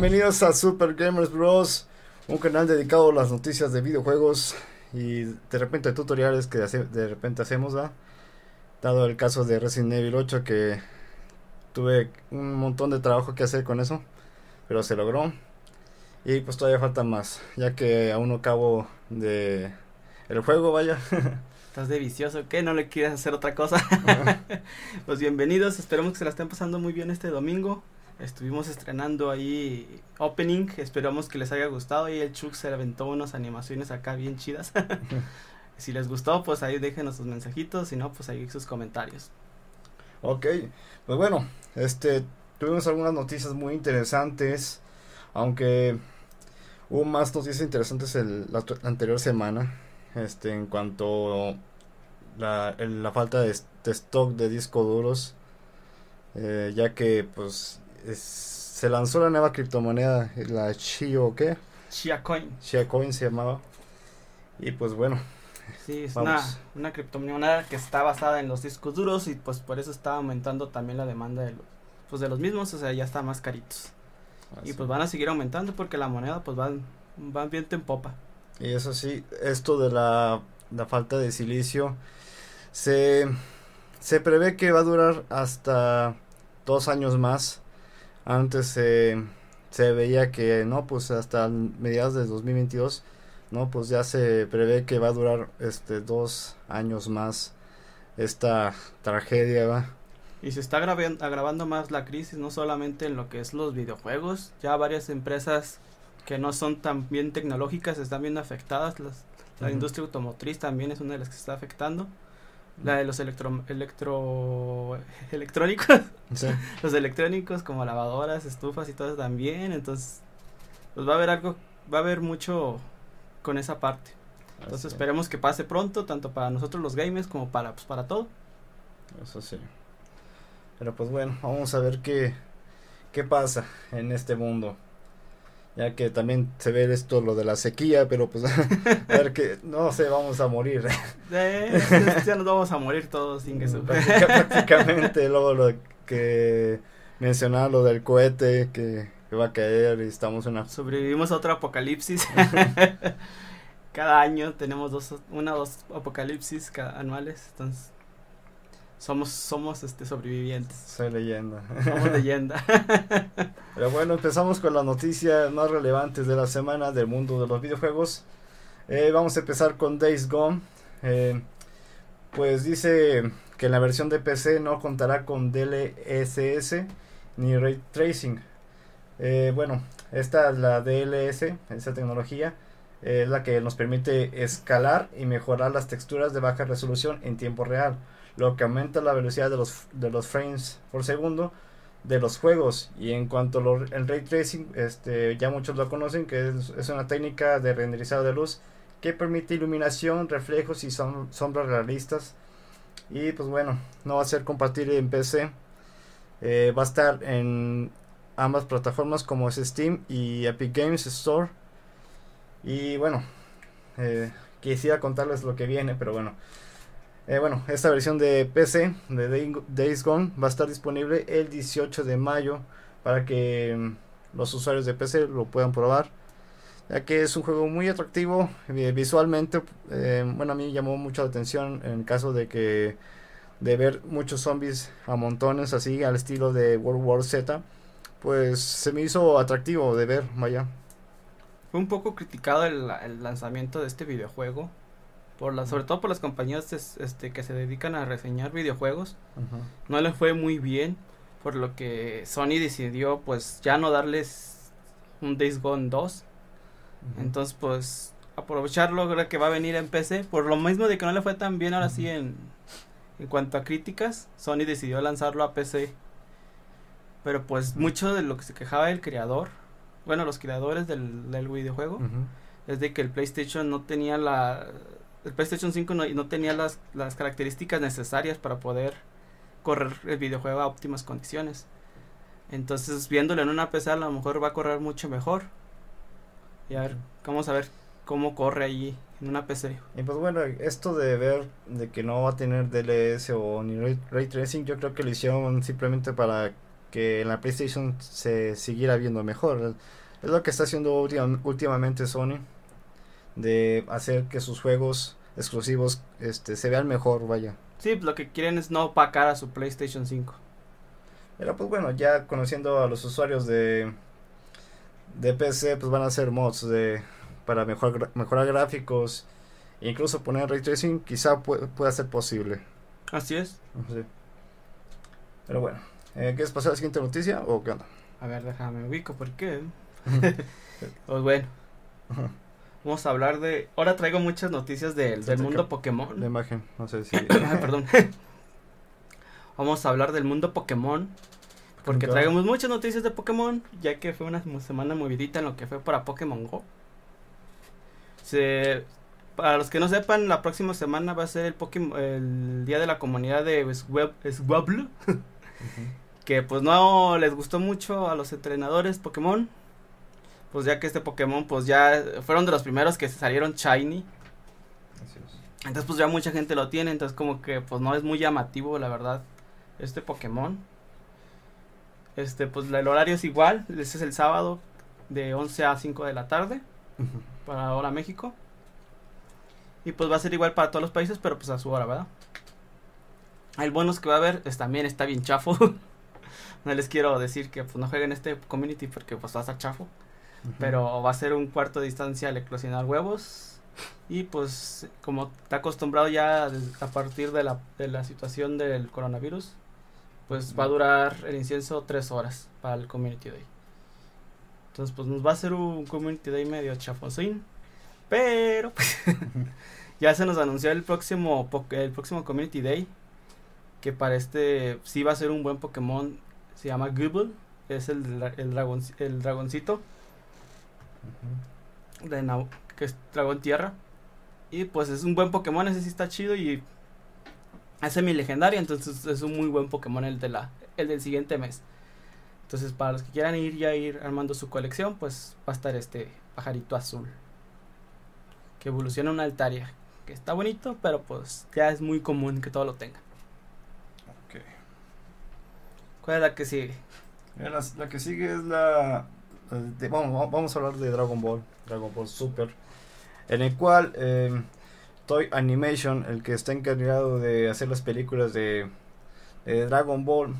Bienvenidos a Super Gamers Bros, un canal dedicado a las noticias de videojuegos y de repente tutoriales que de repente hacemos, ¿va? Dado el caso de Resident Evil 8 que tuve un montón de trabajo que hacer con eso, pero se logró. Y pues todavía falta más, ya que aún no acabo de el juego, vaya. Estás de vicioso, ¿qué? ¿No le quieres hacer otra cosa? pues bienvenidos, esperemos que se la estén pasando muy bien este domingo. Estuvimos estrenando ahí opening, esperamos que les haya gustado y el Chuck se aventó unas animaciones acá bien chidas. si les gustó, pues ahí déjenos sus mensajitos, si no, pues ahí sus comentarios. Ok, pues bueno, este, tuvimos algunas noticias muy interesantes, aunque hubo más noticias interesantes el, la, la anterior semana, este, en cuanto la, el- la falta de, de stock de discos duros, eh, ya que pues es- se lanzó la nueva criptomoneda, la Chio, ¿qué? Chia Coin, Chia Coin se llamaba, y pues bueno, sí, es una, una criptomoneda que está basada en los discos duros y pues por eso está aumentando también la demanda de los, pues de los mismos, o sea, ya está más caritos. Y pues van a seguir aumentando porque la moneda pues van, van viento en popa. Y eso sí, esto de la, la falta de silicio se, se prevé que va a durar hasta dos años más. Antes se se veía que no, pues hasta mediados de 2022, no, pues ya se prevé que va a durar este dos años más esta tragedia, ¿va? Y se está agravando más la crisis, no solamente en lo que es los videojuegos, ya varias empresas que no son tan bien tecnológicas están viendo afectadas, las- la industria automotriz también es una de las que se está afectando, la de los electro, electro electrónicos, Sí. los electrónicos como lavadoras, estufas y todo eso también, entonces pues va a haber algo, va a haber mucho con esa parte. Entonces Así, esperemos que pase pronto, tanto para nosotros los gamers como para, pues, para todo. Eso sí. Pero pues bueno, vamos a ver qué, qué pasa en este mundo. Ya que también se ve esto, lo de la sequía, pero pues a ver que, no sé, vamos a morir. Eh, ya nos vamos a morir todos sin que Práctica- prácticamente, luego lo que mencionaba, lo del cohete que, que va a caer y estamos en una... Sobrevivimos a otro apocalipsis. cada año tenemos dos, una o dos apocalipsis cada, anuales, entonces somos, somos este sobrevivientes, Soy leyenda. somos leyenda. Pero bueno, empezamos con las noticias más relevantes de la semana del mundo de los videojuegos. Eh, vamos a empezar con Days Gone. Eh, pues dice que la versión de PC no contará con DLSS ni Ray Tracing. Eh, bueno, esta la DLS, esa tecnología, es la que nos permite escalar y mejorar las texturas de baja resolución en tiempo real, lo que aumenta la velocidad de los, de los frames por segundo de los juegos. Y en cuanto al ray tracing este ya muchos lo conocen que es, una técnica de renderizado de luz que permite iluminación reflejos y som- sombras realistas. Y pues bueno no va a ser compatible en PC Eh, va a estar en ambas plataformas como es Steam y Epic Games Store. Y bueno eh, quisiera contarles lo que viene pero bueno eh, bueno, esta versión de PC de Day- Days Gone va a estar disponible el 18 de mayo para que mm, los usuarios de PC lo puedan probar. Ya que es un juego muy atractivo eh, visualmente. eh, bueno, a mí llamó mucho la atención en caso de que de ver muchos zombies a montones así al estilo de World War Z. Pues se me hizo atractivo de ver, vaya. Fue un poco criticado el lanzamiento de este videojuego, por la, sobre todo por las compañías es- este, que se dedican a reseñar videojuegos. no le fue muy bien por lo que Sony decidió pues ya no darles un Days Gone 2 entonces pues aprovecharlo ahora que va a venir en PC por lo mismo de que no le fue tan bien ahora sí en en cuanto a críticas Sony decidió lanzarlo a PC pero pues mucho de lo que se quejaba el creador bueno los creadores del, del videojuego es de que el PlayStation no tenía la el PlayStation 5 no, tenía las, características necesarias para poder correr el videojuego a óptimas condiciones. Entonces, viéndolo en una PC a lo mejor va a correr mucho mejor. Y a ver, vamos a ver cómo corre ahí en una PC. Y pues bueno, esto de ver de que no va a tener DLS o ni ray, tracing, yo creo que lo hicieron simplemente para que en la PlayStation se siguiera viendo mejor. Es lo que está haciendo últimamente Sony de hacer que sus juegos exclusivos este se vean mejor, vaya. Sí, lo que quieren es no opacar a su PlayStation 5. Pero pues bueno, ya conociendo a los usuarios de de PC, pues van a hacer mods de para mejorar mejorar gráficos e incluso poner ray tracing, quizá pueda ser posible. Así es. Pero bueno, eh, ¿quieres pasar a la siguiente noticia o qué onda? A ver, déjame ubico, ¿por qué? pues bueno. Vamos a hablar de. Ahora traigo muchas noticias del mundo Pokémon. La imagen, no sé si. perdón. Vamos a hablar del mundo Pokémon. Porque traemos muchas noticias de Pokémon. Ya que fue una semana movidita en lo que fue para Pokémon Go. Se, para los que no sepan, la próxima semana va a ser el, Pokémon, el día de la comunidad de Swablu. Que pues no les gustó mucho a los entrenadores Pokémon pues ya que este Pokémon pues ya fueron de los primeros que salieron shiny. Entonces pues ya mucha gente lo tiene, entonces como que pues no es muy llamativo la verdad este Pokémon. Este pues el horario es igual, este es el sábado de 11 a 5 de la tarde para ahora México. Y pues va a ser igual para todos los países, pero pues a su hora, ¿verdad? El bonus que va a haber es, también está bien chafo. no les quiero decir que pues no jueguen este community porque pues va a estar chafo. Pero va a ser un cuarto de distancia al eclosionar huevos. Y pues como está acostumbrado ya a partir de la, de la situación del coronavirus, pues va a durar el incienso tres horas para el Community Day. Entonces pues nos va a ser un Community Day medio chafosín. Pero pues, ya se nos anunció el próximo, el próximo Community Day. Que para este sí va a ser un buen Pokémon. Se llama Google. Es el, el, dragón, el dragoncito de que es Dragón Tierra. Y pues es un buen Pokémon, ese sí está chido y es semi legendario, entonces es un muy buen Pokémon el de la el del siguiente mes. Entonces, para los que quieran ir ya ir armando su colección, pues va a estar este pajarito azul que evoluciona una altaria, que está bonito, pero pues ya es muy común que todo lo tenga. ¿Cuál es la que sigue? la que sigue es la vamos, a hablar de Dragon Ball, Dragon Ball Super, en el cual em, Toy Animation, el que está encargado de hacer las películas de, Dragon Ball,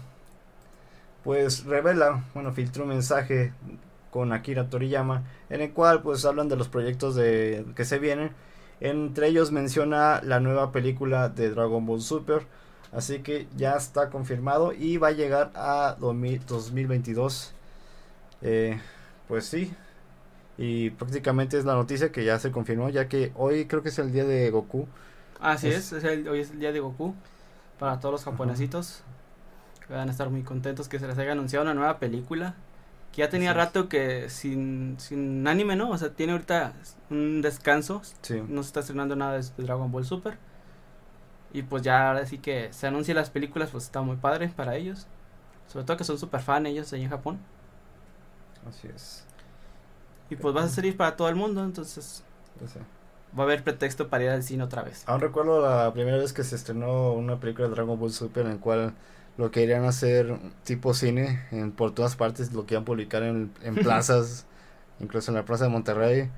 pues revela, bueno, filtró un mensaje con Akira Toriyama, en el cual pues hablan de los proyectos de, que se vienen. Entre ellos menciona la nueva película de Dragon Ball Super. Así que ya está confirmado y va a llegar a 2022. Eh, pues sí. Y prácticamente es la noticia que ya se confirmó, ya que hoy creo que es el día de Goku. Así es, hoy es el día de Goku. Para todos los japonesitos. Que van a estar muy contentos que se les haya anunciado una nueva película. Que ya tenía rato que sin, sin anime, ¿no? O sea, tiene ahorita un descanso. No se está estrenando nada de, Dragon Ball Super. Y pues ya ahora sí que se anuncian las películas, pues está muy padre para ellos. Sobre todo que son super fan ellos ahí en Japón. Así es. Y pues vas a salir para todo el mundo, entonces va a haber pretexto para ir al cine otra vez. Aún recuerdo la primera vez que se estrenó una película de Dragon Ball Super en la cual lo querían hacer tipo cine en, por todas partes, lo querían publicar en, en plazas, incluso en la plaza de Monterrey.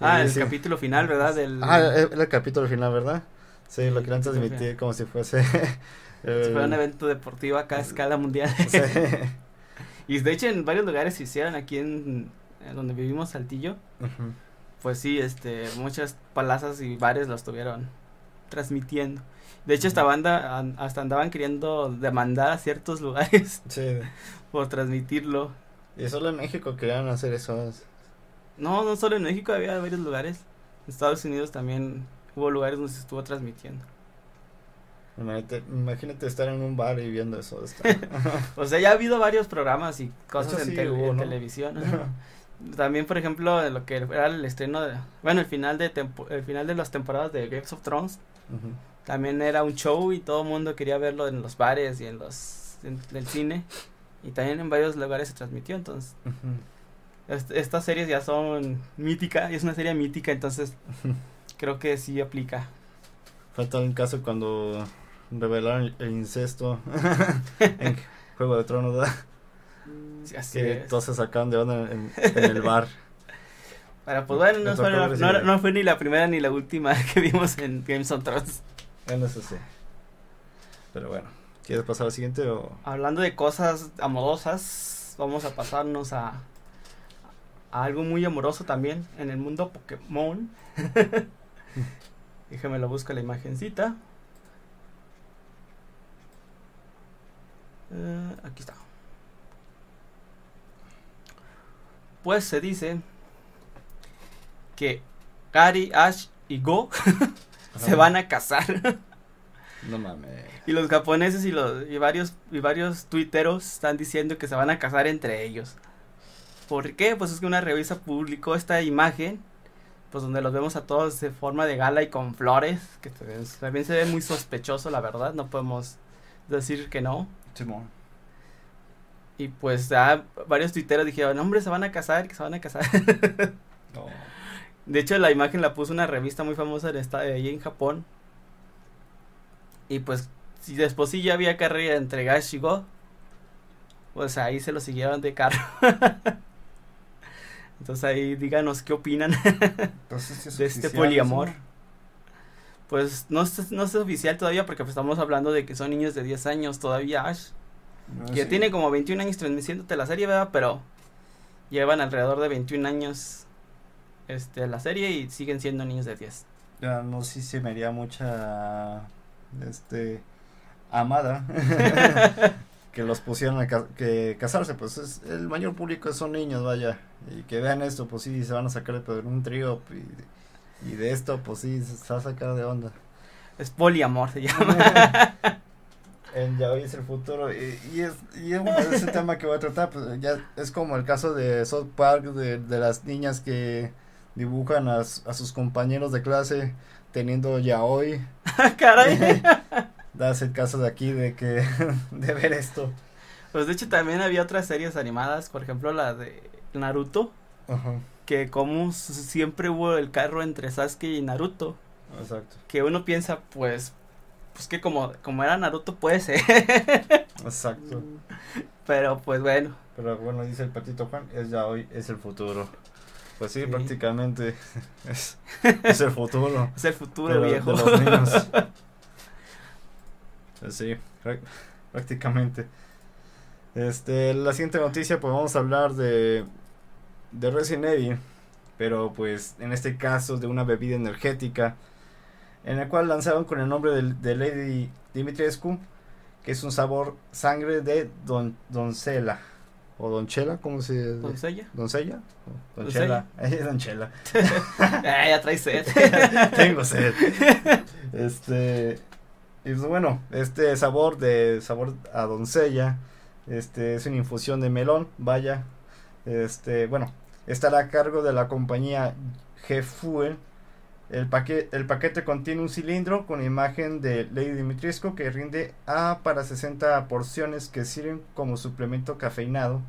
Ah, el capítulo final, ¿verdad? Del... Ah, el capítulo final, ¿verdad? Sí, lo querían transmitir como si fuese... si fuera un evento deportivo acá a escala mundial. Y de hecho en varios lugares se hicieron aquí en, donde vivimos Saltillo. Pues sí, este, muchas palazas y bares lo estuvieron transmitiendo. De hecho, esta banda hasta andaban queriendo demandar a ciertos lugares por transmitirlo. Y solo en México querían hacer eso. No, no solo en México, había varios lugares. En Estados Unidos también hubo lugares donde se estuvo transmitiendo. Imagínate, estar en un bar y viendo eso. o sea, ya ha habido varios programas y cosas en, televisión. También, por ejemplo, lo que era el estreno de, bueno, el final de el final de las temporadas de Games of Thrones. También era un show y todo el mundo quería verlo en los bares y en los en, el cine y también en varios lugares se transmitió, entonces estas series ya son míticas, es una serie mítica, entonces creo que sí aplica. Falta un caso cuando revelaron el incesto Juego de Tronos, ¿verdad? Sí, así Que es. todos se sacaron de onda en, en el bar. Pero pues bueno, no fue, la- ver no, ese- no fue ni la primera ni la última que vimos en Games of Thrones. Bueno, eso sí. Pero bueno, ¿quieres pasar al siguiente o...? Hablando de cosas amorosas, vamos a pasarnos a, a algo muy amoroso también en el mundo Pokémon. Déjame lo busco la imagencita. Eh, aquí está. Pues se dice que Gary, Ash y Go se van a casar. No mames. Y los japoneses y los y varios y varios tuiteros están diciendo que se van a casar entre ellos. ¿Por qué? Pues es que una revista publicó esta imagen, pues donde los vemos a todos de forma de gala y con flores, que también se ve muy sospechoso, la verdad, no podemos decir que no. Simón. Y pues ya varios tuiteros dijeron, hombre, se van a casar, que se van a casar. No. De hecho, la imagen la puso una revista muy famosa de esta, de ahí en Japón. Y pues, si después sí ya había carrera entre Gash y Go, pues ahí se lo siguieron de carro. Entonces ahí díganos qué opinan. Entonces, ¿sí es De este poliamor. eso? Pues no es, no es oficial todavía porque pues, estamos hablando de que son niños de 10 años todavía Ash. No, Que sí. tiene como 21 años transmitiéndote la serie, ¿verdad? Pero llevan alrededor de 21 años este, la serie y siguen siendo niños de 10. Ya no sé si me haría mucha... Este... Amada. que los pusieron a ca- que casarse, pues es, el mayor público son niños, vaya. Y que vean esto, pues sí, se van a sacar de un trío. Y, y de esto, pues sí, se va a sacar de onda. Es poliamor, se llama. El ya hoy es el futuro y, y es y es, bueno, ese tema que voy a tratar pues ya es como el caso de South Park de, de las niñas que dibujan a, a sus compañeros de clase teniendo ya hoy Caray. das el caso de aquí de que de ver esto Pues de hecho también había otras series animadas, por ejemplo la de Naruto, Ajá, que como siempre hubo el carro entre Sasuke y Naruto, exacto que uno piensa pues pues que como como era Naruto puede ser, exacto pero pues bueno, pero bueno dice el patito Juan es ya hoy es el futuro pues sí, Sí. prácticamente es, es el futuro es el futuro de, viejo. de los niños. Pues sí, prá- prácticamente. Este, la siguiente noticia, pues vamos a hablar de, de Resident Evil, pero pues en este caso de una bebida energética, en el cual lanzaron con el nombre de, de Lady Dimitrescu, que es un sabor sangre de don, doncella, o donchela, ¿cómo se dice? Doncella. ¿Doncella? Donchela. Ella es donchela. Ah, ya trae sed. Tengo sed. Este. Y pues bueno, este sabor de sabor a doncella. Este es una infusión de melón. Vaya. Este, bueno, estará a cargo de la compañía G-Fuel. El, paquete, el paquete contiene un cilindro con imagen de Lady Dimitrescu que rinde A para 60 porciones que sirven como suplemento cafeinado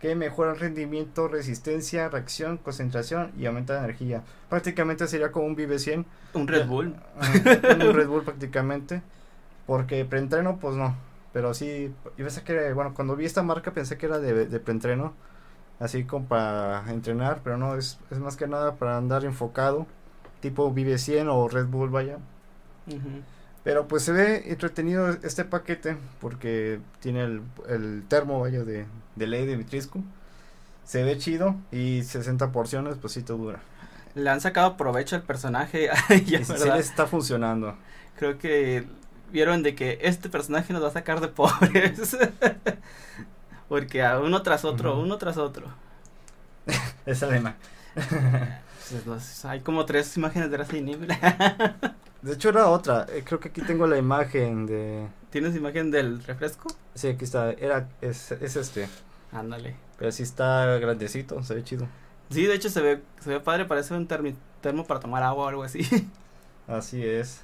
que mejora el rendimiento, resistencia, reacción, concentración y aumenta la energía. Prácticamente sería como un Vive 100 Un Red Bull. Un Red Bull prácticamente. Porque preentreno, pues no. Pero sí, yo pensé que, bueno, cuando vi esta marca pensé que era de, de preentreno. Así como para entrenar, pero no, es, es más que nada para andar enfocado. Tipo Vive 100 o Red Bull, vaya. Ujú. Pero pues se ve entretenido este paquete porque tiene el, el termo, vaya, de, de ley de Vitrisco. Se ve chido y 60 porciones, pues sí te dura. Le han sacado provecho al personaje. Ya, sí, le está funcionando. Creo que vieron de que este personaje nos va a sacar de pobres. Porque a uno tras otro, uno tras otro. Esa es imagen. Pues, los- hay como tres imágenes de Resident Evil. De hecho era otra, eh, creo que aquí tengo la imagen de... ¿Tienes imagen del refresco? Sí, aquí está, era, es, es este, Ándale. pero sí está grandecito, se ve chido. Sí, de hecho se ve, se ve padre, parece un termo para tomar agua o algo así. Así es.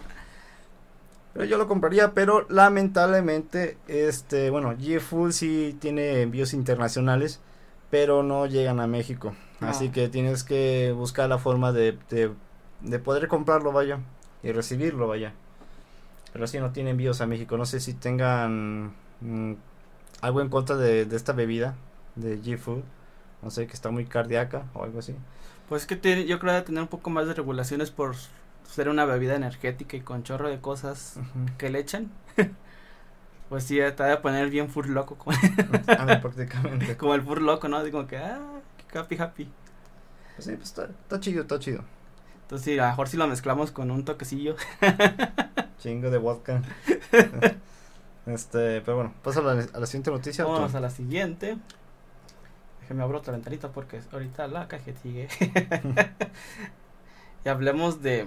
Pero yo lo compraría, pero lamentablemente, este, bueno, G-Full sí tiene envíos internacionales, pero no llegan a México. Ah. Así que tienes que buscar la forma de, de, de poder comprarlo, vaya, y recibirlo, vaya. Pero sí no tiene envíos a México. No sé si tengan mm, algo en contra de, de esta bebida de G-Food. No sé, que está muy cardíaca o algo así. Pues que tiene, yo creo que tener un poco más de regulaciones por ser una bebida energética y con chorro de cosas que le echan. pues sí, te a poner bien fur loco. Como, prácticamente. como el fur loco, ¿no? Digo que, ah, happy, happy. Pues sí, pues está, está chido, está chido. Entonces sí, a lo mejor si lo mezclamos con un toquecillo. Chingo de vodka. este, pero bueno, pasa a la, a la siguiente noticia. Vamos a la siguiente. Déjeme abro otra ventanita porque ahorita la sigue. y hablemos de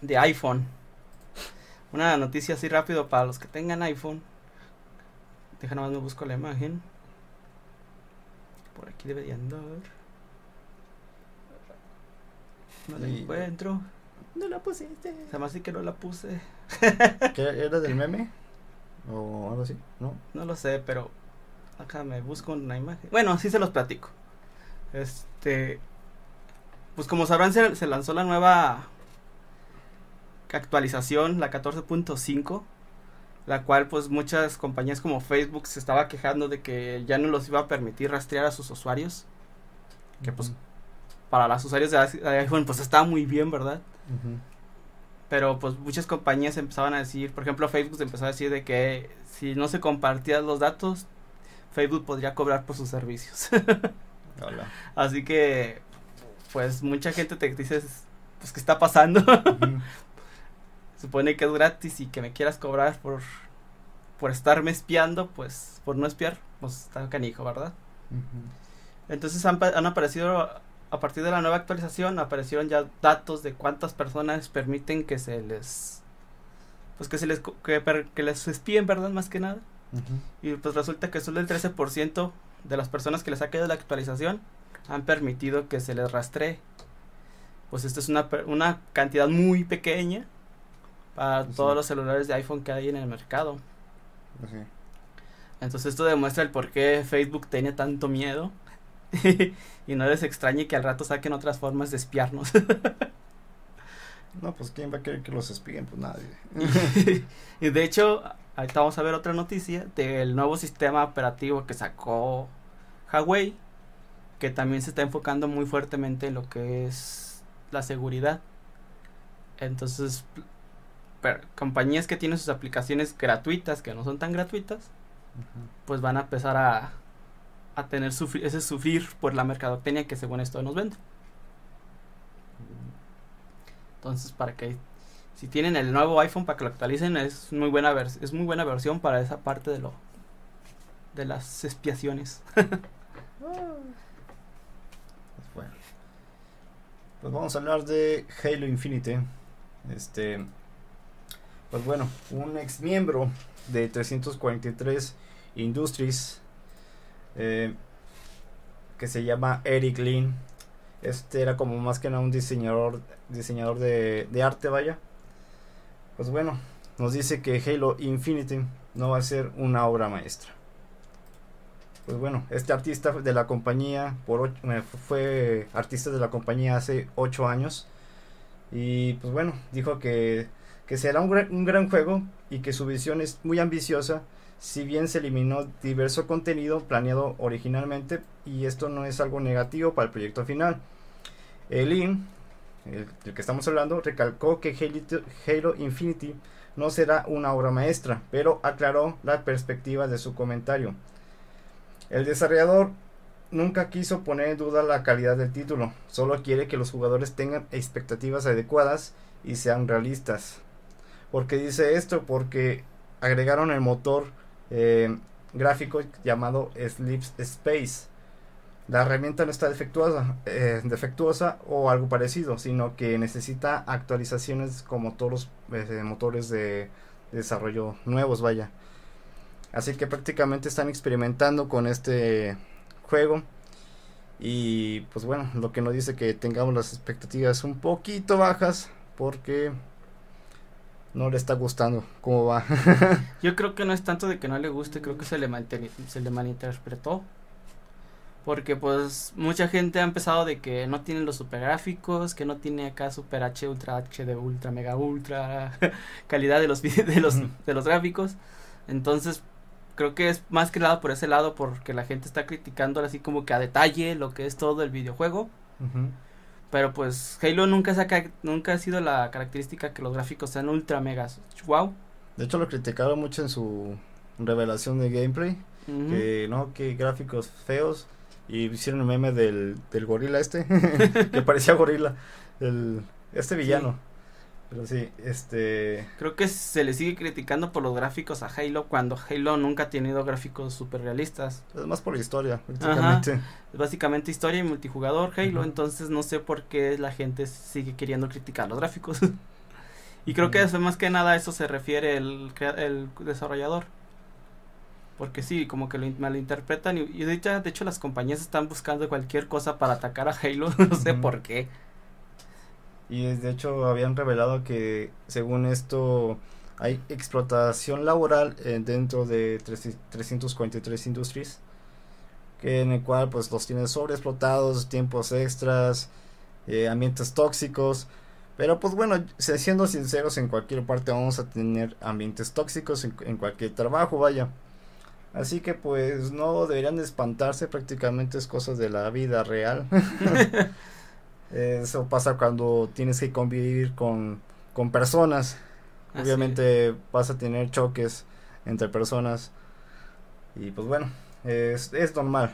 de iPhone. Una noticia así rápido para los que tengan iPhone. Deja nomás me busco la imagen. Por aquí debería andar. No la encuentro. No la pusiste. Se me hace que no la puse. ¿Qué, ¿Era del meme? ¿O algo así? ¿No? No lo sé, pero Acá me busco una imagen. Bueno, sí se los platico. Este. Pues como sabrán, se, lanzó la nueva actualización, la 14.5. La cual, pues muchas compañías como Facebook se estaba quejando de que ya no los iba a permitir rastrear a sus usuarios. Que pues para los usuarios de iPhone, pues estaba muy bien, ¿verdad? Pero pues muchas compañías empezaban a decir, por ejemplo, Facebook empezó a decir de que si no se compartían los datos, Facebook podría cobrar por sus servicios. Así que, pues mucha gente te dice, pues, ¿qué está pasando? Supone que es gratis y que me quieras cobrar por, por estarme espiando, pues, por no espiar, pues está canijo, ¿verdad? Entonces han, han aparecido, a partir de la nueva actualización, aparecieron ya datos de cuántas personas permiten que se les, pues que se les, que, que les espíen, ¿verdad? Más que nada. Y pues resulta que solo el 13% de las personas que les ha quedado la actualización han permitido que se les rastree. Pues esta es una, una cantidad muy pequeña para todos los celulares de iPhone que hay en el mercado. Entonces esto demuestra el por qué Facebook tiene tanto miedo. y no les extrañe que al rato saquen otras formas de espiarnos. no, pues quién va a querer que los espíen, pues nadie. y de hecho, Ahorita vamos a ver otra noticia del nuevo sistema operativo que sacó Huawei, que también se está enfocando muy fuertemente en lo que es la seguridad. Entonces, compañías que tienen sus aplicaciones gratuitas, que no son tan gratuitas, pues van a empezar a, a tener ese sufrir por la mercadotecnia que según esto nos vende. Entonces, para que si tienen el nuevo iPhone para que lo actualicen es muy buena es muy buena versión para esa parte de lo de las expiaciones. bueno. Pues vamos a hablar de Halo Infinite. Este pues bueno, un ex miembro de 343 Industries eh, que se llama Eric Lin. Este era como más que nada un diseñador diseñador de, de arte, vaya pues bueno, nos dice que Halo Infinity no va a ser una obra maestra. Pues bueno, este artista de la compañía por eh, fue artista de la compañía hace 8 años y pues bueno, dijo que, será un, gran juego y que su visión es muy ambiciosa si bien se eliminó diverso contenido planeado originalmente y esto no es algo negativo para el proyecto final. Elin el, que estamos hablando, recalcó que Halo Infinity no será una obra maestra, pero aclaró la perspectiva de su comentario. El desarrollador nunca quiso poner en duda la calidad del título, solo quiere que los jugadores tengan expectativas adecuadas y sean realistas. ¿Por qué dice esto? Porque agregaron el motor eh, gráfico llamado Sleep Space la herramienta no está defectuosa, eh, defectuosa o algo parecido, sino que necesita actualizaciones como todos los eh, motores de, desarrollo nuevos, vaya. Así que prácticamente están experimentando con este juego. Y pues bueno, lo que nos dice que tengamos las expectativas un poquito bajas porque no le está gustando cómo va. Yo creo que no es tanto de que no le guste, creo que se le, se le malinterpretó porque pues mucha gente ha empezado de que no tiene los super gráficos, que no tiene acá super H, ultra H de ultra, mega ultra calidad de los de los, de los gráficos. Entonces, creo que es más que nada por ese lado porque la gente está criticando así como que a detalle lo que es todo el videojuego. Pero pues Halo nunca, saca, nunca ha sido la característica que los gráficos sean ultra megas. Wow. De hecho lo criticaron mucho en su revelación de gameplay. Que no, que gráficos feos. Y hicieron un meme del, del gorila este. que parecía gorila. El, este villano. Pero sí, este... Creo que se le sigue criticando por los gráficos a Halo cuando Halo nunca ha tenido gráficos super realistas. Es más por la historia, básicamente. Es básicamente historia y multijugador Halo, entonces no sé por qué la gente sigue queriendo criticar los gráficos. y creo que eso, más que nada a eso se refiere el, el desarrollador. Porque sí, como que lo malinterpretan y, y de, hecho, de hecho las compañías están buscando cualquier cosa para atacar a Halo, no sé por qué. Y de hecho habían revelado que según esto hay explotación laboral eh, dentro de 343 Industries. Que en el cual pues los tienes sobreexplotados, tiempos extras, eh, ambientes tóxicos. Pero pues bueno, siendo sinceros, en cualquier parte vamos a tener ambientes tóxicos en, en cualquier trabajo, vaya. Así que pues no deberían espantarse, prácticamente es cosas de la vida real. Eso pasa cuando tienes que convivir con, con personas. Obviamente vas a tener choques entre personas. Y pues bueno, es, es normal.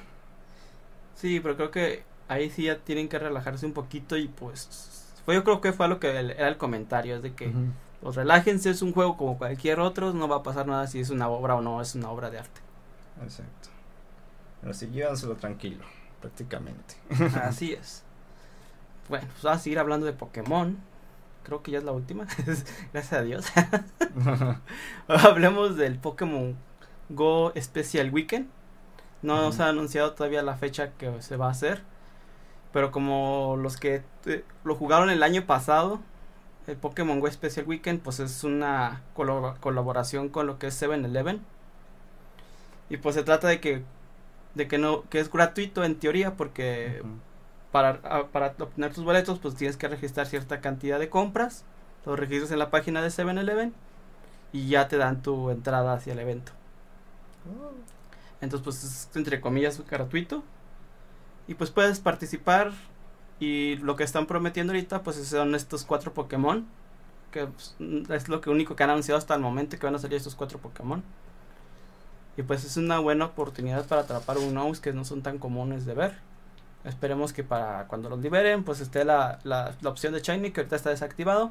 Sí, pero creo que ahí sí ya tienen que relajarse un poquito y pues fue, yo creo que fue lo que era el comentario, es de que pues relájense, es un juego como cualquier otro, no va a pasar nada si es una obra o no es una obra de arte. Exacto. Pero sí, llévanselo tranquilo, prácticamente. Así es. Bueno, pues vamos a seguir hablando de Pokémon. Creo que ya es la última. Gracias a Dios. Hablemos del Pokémon Go Special Weekend. No se ha anunciado todavía la fecha que se va a hacer. Pero como los que eh, lo jugaron el año pasado, el Pokémon Go Special Weekend, pues es una colaboración con lo que es 7-Eleven. Y pues se trata de que, de que no, que es gratuito en teoría, porque para, para obtener tus boletos, pues tienes que registrar cierta cantidad de compras. Los registras en la página de 7-Eleven y ya te dan tu entrada hacia el evento. Oh. Entonces, pues es entre comillas gratuito. Y pues puedes participar. Y lo que están prometiendo ahorita, pues son estos cuatro Pokémon. Que pues, es lo que único que han anunciado hasta el momento que van a salir estos cuatro Pokémon. Y pues es una buena oportunidad para atrapar unos que no son tan comunes de ver. Esperemos que para cuando los liberen, pues esté la, la, la opción de Shiny, que ahorita está desactivado.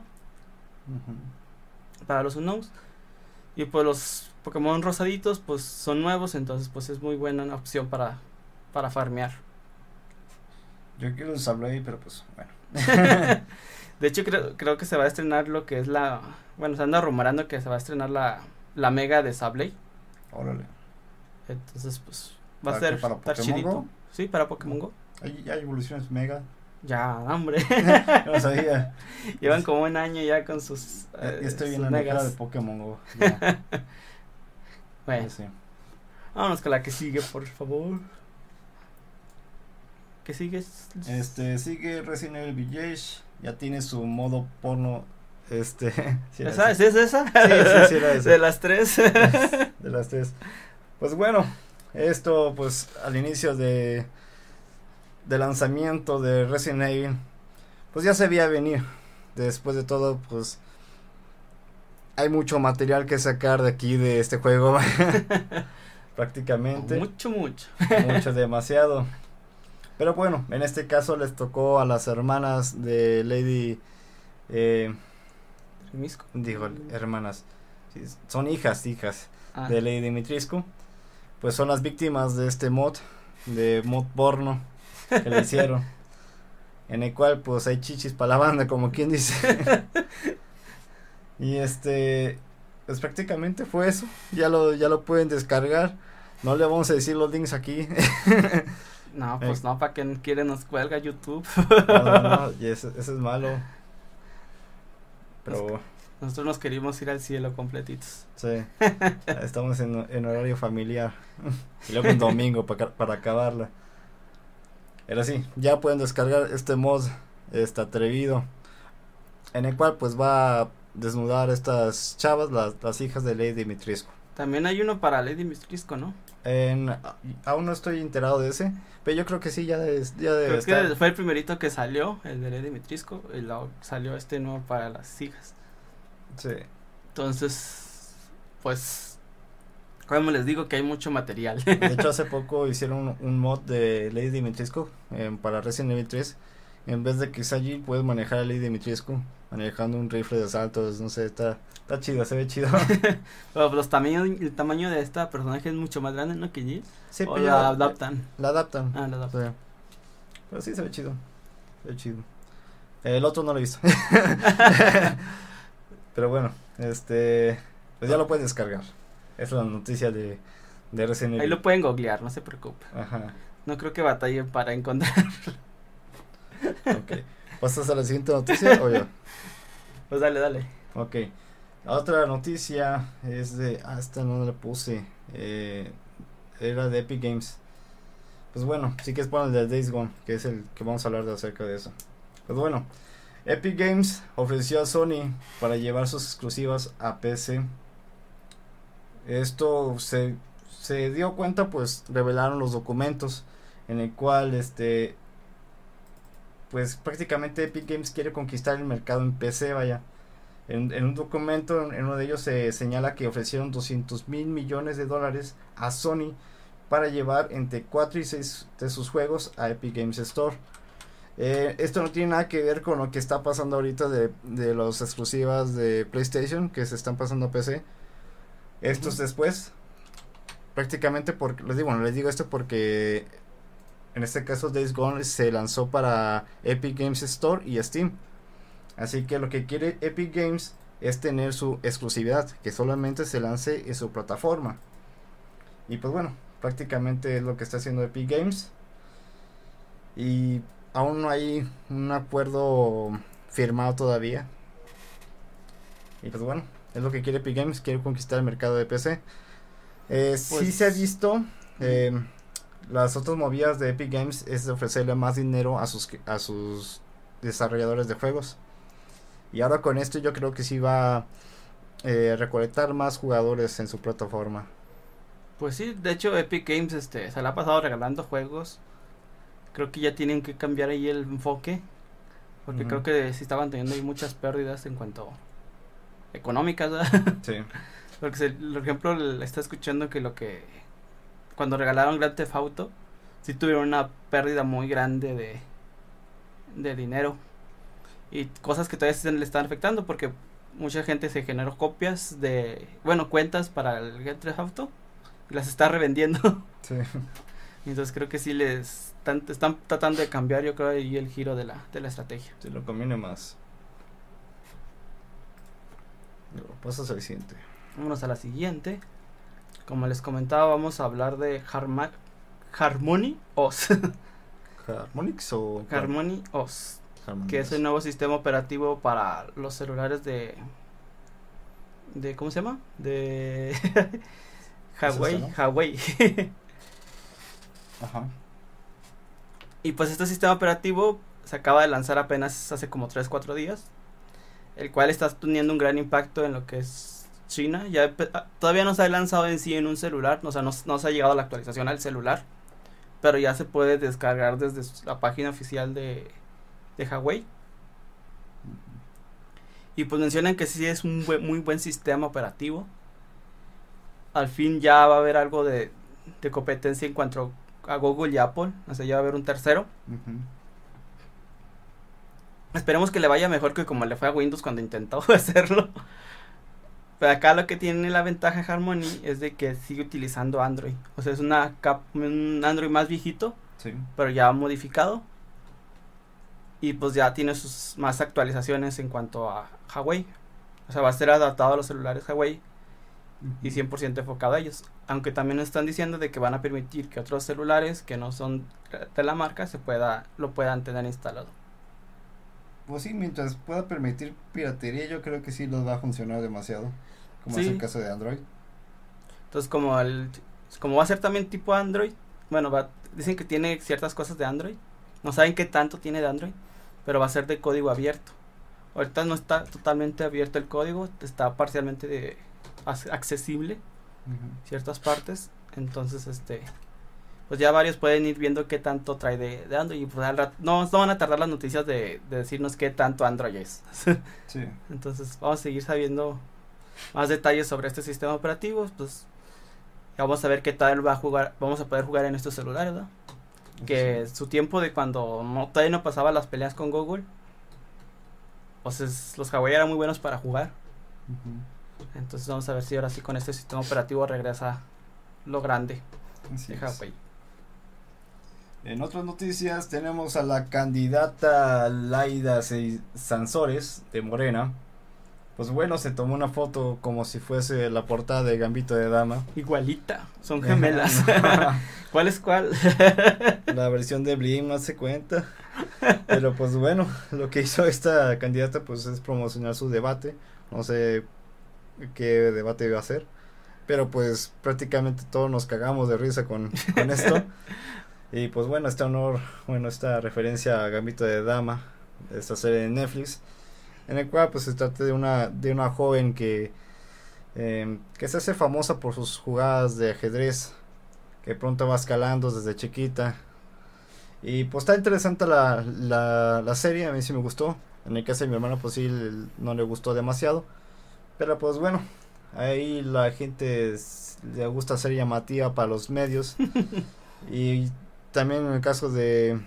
Para los unknowns. Y pues los Pokémon rosaditos, pues son nuevos, entonces pues es muy buena una opción para, para farmear. Yo quiero un Sableye, pero pues bueno. de hecho, creo, creo que se va a estrenar lo que es la. Bueno, se anda rumorando que se va a estrenar la, la Mega de Sableye. Órale. Entonces, pues va a ser para Pokémon Sí, para Pokémon Go. Hay, hay evoluciones mega. Ya, hombre. no sabía. Llevan como un año ya con sus. Eh, estoy viendo la de Pokémon Go. bueno. Sí. Vámonos con la que sigue, por favor. ¿Qué sigue? Este, sigue Resident Evil Village. Ya tiene su modo porno. Este. ¿Esa? ¿Es esa? Sí, sí, sí, era esa. De las tres. de las tres. Pues bueno, esto, pues al inicio de de lanzamiento de Resident Evil, pues ya se veía venir. Después de todo, pues hay mucho material que sacar de aquí de este juego. Prácticamente. Mucho, mucho. mucho, demasiado. Pero bueno, en este caso les tocó a las hermanas de Lady... Eh, digo, hermanas. son hijas, hijas ah. de Lady Dimitriscu. Pues son las víctimas de este mod, de mod porno que le hicieron. en el cual pues hay chichis para la banda, como quien dice. y este, pues prácticamente fue eso. Ya lo, ya lo pueden descargar. No le vamos a decir los links aquí. no, pues eh. no, para que quieren nos cuelga YouTube. no, no, y eso, es malo. Pero... Nosotros nos queríamos ir al cielo completitos. Sí. Estamos en, en horario familiar. y luego un domingo para, para acabarla. Pero sí, ya pueden descargar este mod este atrevido. En el cual pues va a desnudar estas chavas, las, las hijas de Lady Dimitrescu. También hay uno para Lady Mistrisco, ¿no? En, aún no estoy enterado de ese, pero yo creo que sí, ya, es, ya debe creo que fue el primerito que salió, el de Lady Mitrisco, y luego salió este nuevo para las hijas. Sí. Entonces, pues, como les digo que hay mucho material. De hecho, hace poco hicieron un, mod de Lady Dimitrescu eh, para Resident Evil 3. En vez de que allí puedes manejar a Lady Dimitrescu manejando un rifle de asaltos, no sé, está, está chido, se ve chido. Pero los tamaños, el tamaño de esta personaje es mucho más grande, ¿no? Que Jill. Sí, o la adaptan. La adaptan. Ah, la adaptan. Pero sí se ve chido. Se ve chido. El otro no lo he visto. Pero bueno, este, pues ya lo puedes descargar. Es la noticia de, de Resident Evil. Ahí lo pueden googlear, no se preocupe. Ajá. No creo que batallen para encontrarlo. ok. ¿Pasas a la siguiente noticia o yo? Pues dale, dale. Ok. La otra noticia es de. Ah, esta no la puse. Eh, era de Epic Games. Pues bueno, sí que es bueno el de Days Gone, que es el que vamos a hablar de acerca de eso. Pues bueno, Epic Games ofreció a Sony para llevar sus exclusivas a PC. Esto se, se dio cuenta, pues revelaron los documentos en el cual este pues prácticamente Epic Games quiere conquistar el mercado en PC, vaya. En, en un documento, en uno de ellos se señala que ofrecieron 200 mil millones de dólares a Sony para llevar entre 4 y 6 de sus juegos a Epic Games Store. Eh, esto no tiene nada que ver con lo que está pasando ahorita de, de los exclusivas de PlayStation que se están pasando a PC. Estos después, prácticamente porque, les digo, bueno, les digo esto porque en este caso Days Gone se lanzó para Epic Games Store y Steam. Así que lo que quiere Epic Games es tener su exclusividad, que solamente se lance en su plataforma. Y pues bueno, prácticamente es lo que está haciendo Epic Games. Y aún no hay un acuerdo firmado todavía. Y pues bueno, es lo que quiere Epic Games, quiere conquistar el mercado de PC. Eh, sí pues se ha visto, eh, las otras movidas de Epic Games es ofrecerle más dinero a sus, a sus desarrolladores de juegos. Y ahora con esto yo creo que sí va a eh, recolectar más jugadores en su plataforma. Pues sí, de hecho Epic Games este, se le ha pasado regalando juegos creo que ya tienen que cambiar ahí el enfoque. Porque creo que si estaban teniendo ahí muchas pérdidas en cuanto económicas, Sí. Porque, por ejemplo, está escuchando que lo que. Cuando regalaron Grand Theft Auto, sí tuvieron una pérdida muy grande de, de dinero. Y cosas que todavía se le están afectando porque mucha gente se generó copias de. Bueno, cuentas para el Grand Theft Auto y las está revendiendo. Sí. Entonces creo que sí les están, tratando de cambiar, yo creo, ahí el giro de la, de la estrategia. Se lo conviene más. Pasas al siguiente. Vámonos a la siguiente. Como les comentaba, vamos a hablar de Harmony OS. ¿Harmonix o? Harmony OS. Que es el nuevo sistema operativo para los celulares de. de ¿Cómo se llama? De. Huawei. Huawei. Ajá. Y pues este sistema operativo se acaba de lanzar apenas hace como 3-4 días, el cual está teniendo un gran impacto en lo que es China. Ya ah, todavía no se ha lanzado en sí en un celular, o sea, no, se ha llegado la actualización al celular, pero ya se puede descargar desde la página oficial de, de Huawei. Y pues mencionan que sí es un muy buen sistema operativo. Al fin ya va a haber algo de, de competencia en cuanto a Google y Apple. O sea, ya va a haber un tercero. Esperemos que le vaya mejor que como le fue a Windows cuando intentó hacerlo. Pero acá lo que tiene la ventaja Harmony es de que sigue utilizando Android. O sea, es una un Android más viejito, pero ya modificado. Y pues ya tiene sus más actualizaciones en cuanto a Huawei. O sea, va a ser adaptado a los celulares Huawei y 100% enfocado a ellos. Aunque también están diciendo de que van a permitir que otros celulares que no son de la marca se pueda lo puedan tener instalado. Pues sí, mientras pueda permitir piratería, yo creo que sí los va a funcionar demasiado, como es el caso de Android. Entonces, como el como va a ser también tipo Android, bueno, va, dicen que tiene ciertas cosas de Android. No saben qué tanto tiene de Android, pero va a ser de código abierto. Ahorita no está totalmente abierto el código, está parcialmente de accesible. ciertas partes. Entonces, este, pues ya varios pueden ir viendo qué tanto trae de, de Android. Y pues al rato, no, no van a tardar las noticias de, de decirnos qué tanto Android es. sí. Entonces vamos a seguir sabiendo más detalles sobre este sistema operativo. Pues vamos a ver qué tal va a jugar, vamos a poder jugar en estos celulares, ¿no? Que su tiempo de cuando no, todavía no pasaba las peleas con Google, pues es, los Huawei eran muy buenos para jugar. Entonces vamos a ver si ahora sí con este sistema operativo regresa lo grande de Huawei. En otras noticias tenemos a la candidata Laida Sansores de Morena. Pues bueno, se tomó una foto como si fuese la portada de Gambito de Dama. Igualita, son gemelas. ¿Cuál es cuál? la versión de Blim no se cuenta. Pero pues bueno, lo que hizo esta candidata pues es promocionar su debate. No sé qué debate iba a hacer. Pero pues prácticamente todos nos cagamos de risa con, con esto. Y pues bueno, este honor, bueno, esta referencia a Gambito de Dama, esta serie de Netflix, en el cual pues se trata de una, de una joven que, em, que se hace famosa por sus jugadas de ajedrez, que pronto va escalando desde chiquita. Y pues está interesante la, la, la serie, a mí sí me gustó. En el caso de mi hermano pues sí no le gustó demasiado. Pero pues bueno, ahí la gente le gusta ser llamativa para los medios. y también en el caso de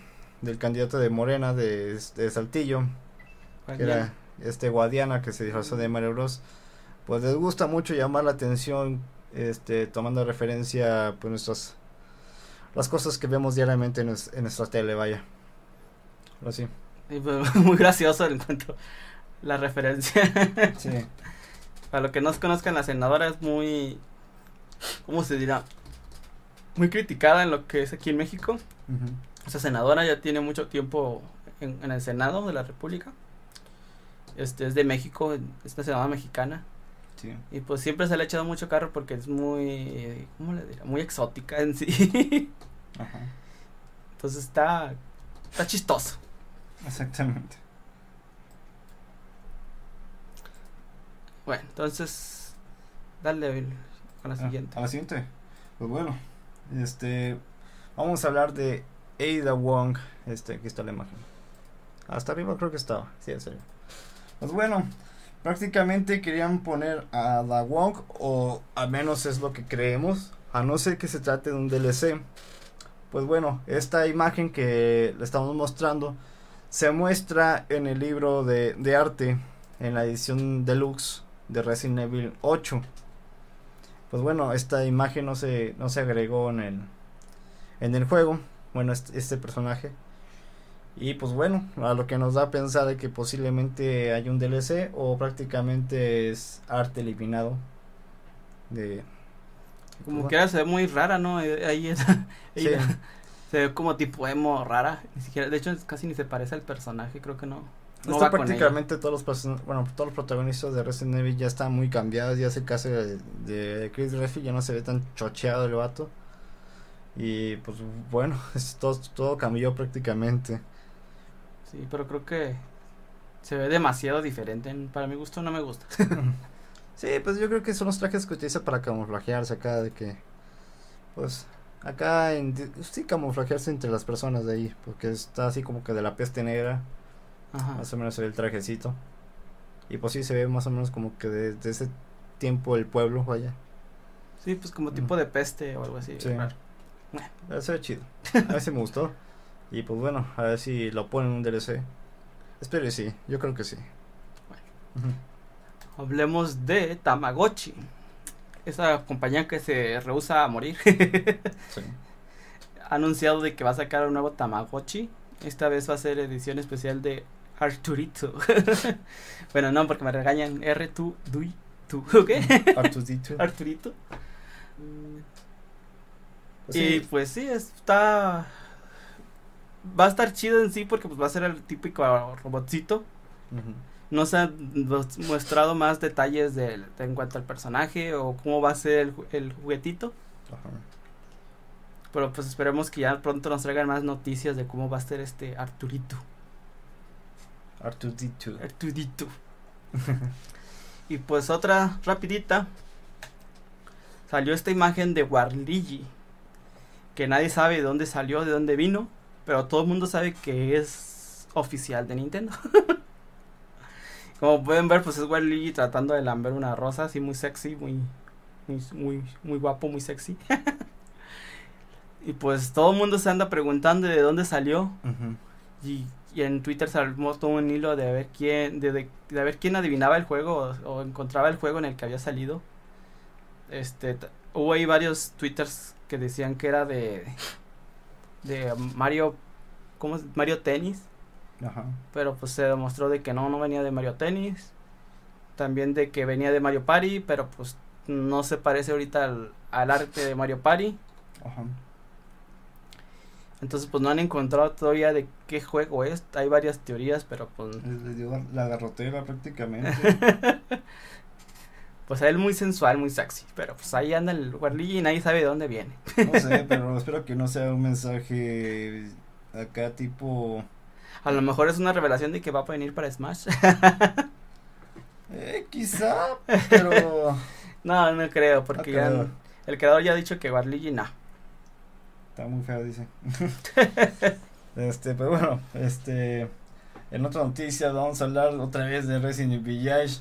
del candidato de Morena de, Saltillo, que era este Guadiana que se disfrazó de Mario Bros, pues les gusta mucho llamar la atención este tomando referencia pues nuestras las cosas que vemos diariamente en, nuestra tele, vaya. Así. Pues, muy gracioso el encuentro la referencia. sí. Para lo que no conozcan, la senadora es muy ¿cómo se dirá? Muy criticada en lo que es aquí en México. Esa senadora ya tiene mucho tiempo en, el Senado de la República. Este es de México, es una senadora mexicana. Sí. Y pues siempre se le ha echado mucho carro porque es muy, ¿cómo le diría? Muy exótica en sí. Ajá. Entonces está, está chistoso. Exactamente. Bueno, entonces, dale a la ah, siguiente. A la siguiente. Pues bueno, este, vamos a hablar de Ada Wong. Este, aquí está la imagen. Hasta arriba creo que estaba. Sí, en serio. Pues bueno, prácticamente querían poner a la Wong, o al menos es lo que creemos, a no ser que se trate de un DLC. Pues bueno, esta imagen que le estamos mostrando se muestra en el libro de, de arte, en la edición deluxe de Resident Evil 8 pues bueno, esta imagen no se, no se agregó en el, en el juego, bueno, este, este, personaje. Y pues bueno, a lo que nos da a pensar de que posiblemente hay un DLC o prácticamente es arte eliminado de... Como que se ve muy rara, ¿no? Eh, ahí es, se ve como tipo emo rara, ni siquiera, de hecho casi ni se parece al personaje, creo que no. No prácticamente todos los bueno, todos los protagonistas de Resident Evil ya están muy cambiados, ya es el caso de, Chris Redfield, ya no se ve tan chocheado el vato. Y pues bueno, todo, todo cambió prácticamente. Sí, pero creo que se ve demasiado diferente. Para mi gusto no me gusta. sí, pues yo creo que son los trajes que utiliza para camuflajearse acá de que pues acá en, sí camuflajearse entre las personas de ahí, porque está así como que de la peste negra. Más o menos se ve el trajecito. Y pues sí, se ve más o menos como que desde ese tiempo el pueblo, vaya. Sí, pues como tipo de peste o algo así. Sí. Se ve chido. A ver si me gustó. Y pues bueno, a ver si lo ponen en un DLC. Espero que sí, yo creo que sí. Bueno. Hablemos de Tamagotchi. Esa compañía que se rehúsa a morir. sí. Ha anunciado de que va a sacar un nuevo Tamagotchi. Esta vez va a ser edición especial de Arturito. bueno, no, porque me regañan. R, tu, dui, tu. ¿Ok? Arturito. Arturito. Pues y pues sí, está. Va a estar chido en sí porque pues va a ser el típico robotcito. No se han mostrado más detalles de, en cuanto al personaje o cómo va a ser el, el juguetito. Pero pues esperemos que ya pronto nos traigan más noticias de cómo va a ser este Arturito. Artudito. Artudito. y pues otra rapidita. salió esta imagen de Warligi, que nadie sabe de dónde salió, de dónde vino, pero todo el mundo sabe que es oficial de Nintendo. Como pueden ver, pues es Warligi tratando de lamber una rosa, así muy sexy, muy, muy, muy, muy guapo, muy sexy. y pues todo el mundo se anda preguntando de dónde salió. y, y, en Twitter se armó todo un hilo de ver quién, de, de, de ver quién adivinaba el juego o, o, encontraba el juego en el que había salido. Este, hubo ahí varios twitters que decían que era de, de Mario, ¿cómo es? Mario Tennis. Ajá. Pero pues se demostró de que no, no venía de Mario Tennis. También de que venía de Mario Party, pero pues no se parece ahorita al, al arte de Mario Party. Ajá. Entonces pues no han encontrado todavía de qué juego es. Hay varias teorías, pero pues... Le dio la garrotera prácticamente. pues a él muy sensual, muy sexy. Pero pues ahí anda el Warligi y nadie sabe de dónde viene. no sé, pero espero que no sea un mensaje acá tipo... A lo mejor es una revelación de que va a venir para Smash. eh, quizá, pero... no, no creo, porque no creo. ya el creador ya ha dicho que Warligi no. Está muy feo, dice. este, pero bueno, este... En otra noticia vamos a hablar otra vez de Resident Evil Village.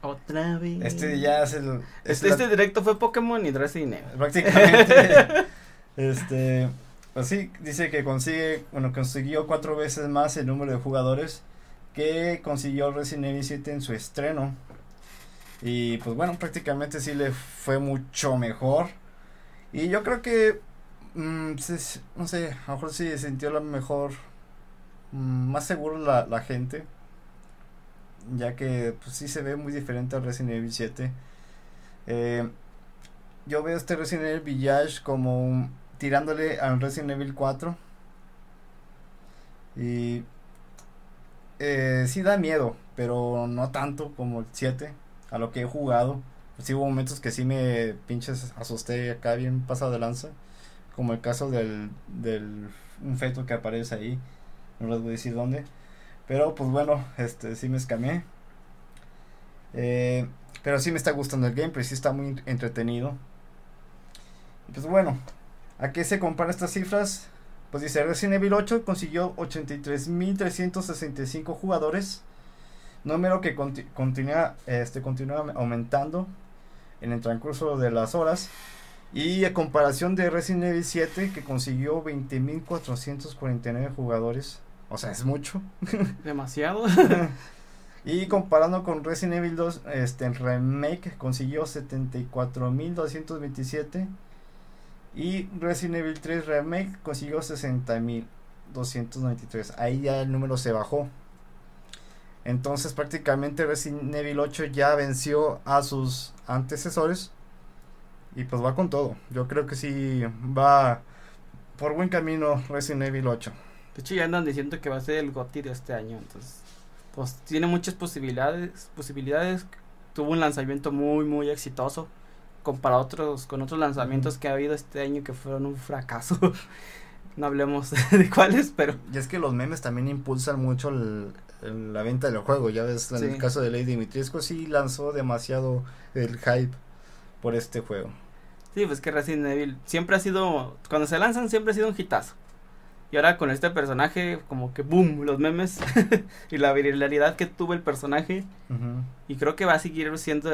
Otra vez. Este ya es el... Este, este la... directo fue Pokémon y Resident Evil. Prácticamente. este... Pues sí, dice que consigue, bueno, consiguió cuatro veces más el número de jugadores que consiguió Resident Evil 7 en su estreno. Y pues bueno, prácticamente sí le fue mucho mejor. Y yo creo que, se, no sé, a lo mejor sí sintió la mejor, mmm, más seguro la, la, gente. Ya que pues sí se ve muy diferente al Resident Evil 7. Eh, yo veo este Resident Evil Village como un tirándole al Resident Evil 4. Y eh, sí da miedo, pero no tanto como el 7, a lo que he jugado. Sí hubo momentos que sí me pinches asusté acá bien pasado de lanza, como el caso del, del un feto que aparece ahí, no les voy a decir dónde. Pero pues bueno, este sí me escamé. Eh, pero sí me está gustando el gameplay, sí está muy entretenido. Pues bueno, ¿A qué se comparan estas cifras? Pues dice Resident Evil 8 consiguió 83.365 jugadores, número que conti continúa, este, continúa aumentando en el transcurso de las horas. Y a comparación de Resident Evil 7 que consiguió 20.449 jugadores, o sea, es mucho. Demasiado. y comparando con Resident Evil 2, este el remake consiguió 74.227 y Resident Evil 3 Remake consiguió 60.293. Ahí ya el número se bajó. Entonces prácticamente Resident Evil 8 ya venció a sus antecesores. Y pues va con todo. Yo creo que sí va por buen camino Resident Evil 8. De hecho ya andan diciendo que va a ser el GOTY de este año. Entonces pues tiene muchas posibilidades. Posibilidades. Tuvo un lanzamiento muy muy exitoso comparado otros, con otros lanzamientos que ha habido este año que fueron un fracaso. no hablemos de cuáles, pero... Y es que los memes también impulsan mucho el, el, la venta del juego. Ya ves, en sí. el caso de Lady Dimitrescu sí lanzó demasiado el hype por este juego. Sí, pues que Resident Evil siempre ha sido, cuando se lanzan siempre ha sido un hitazo. Y ahora con este personaje, como que boom, los memes y la viralidad que tuvo el personaje. Uh -huh. Y creo que va a seguir siendo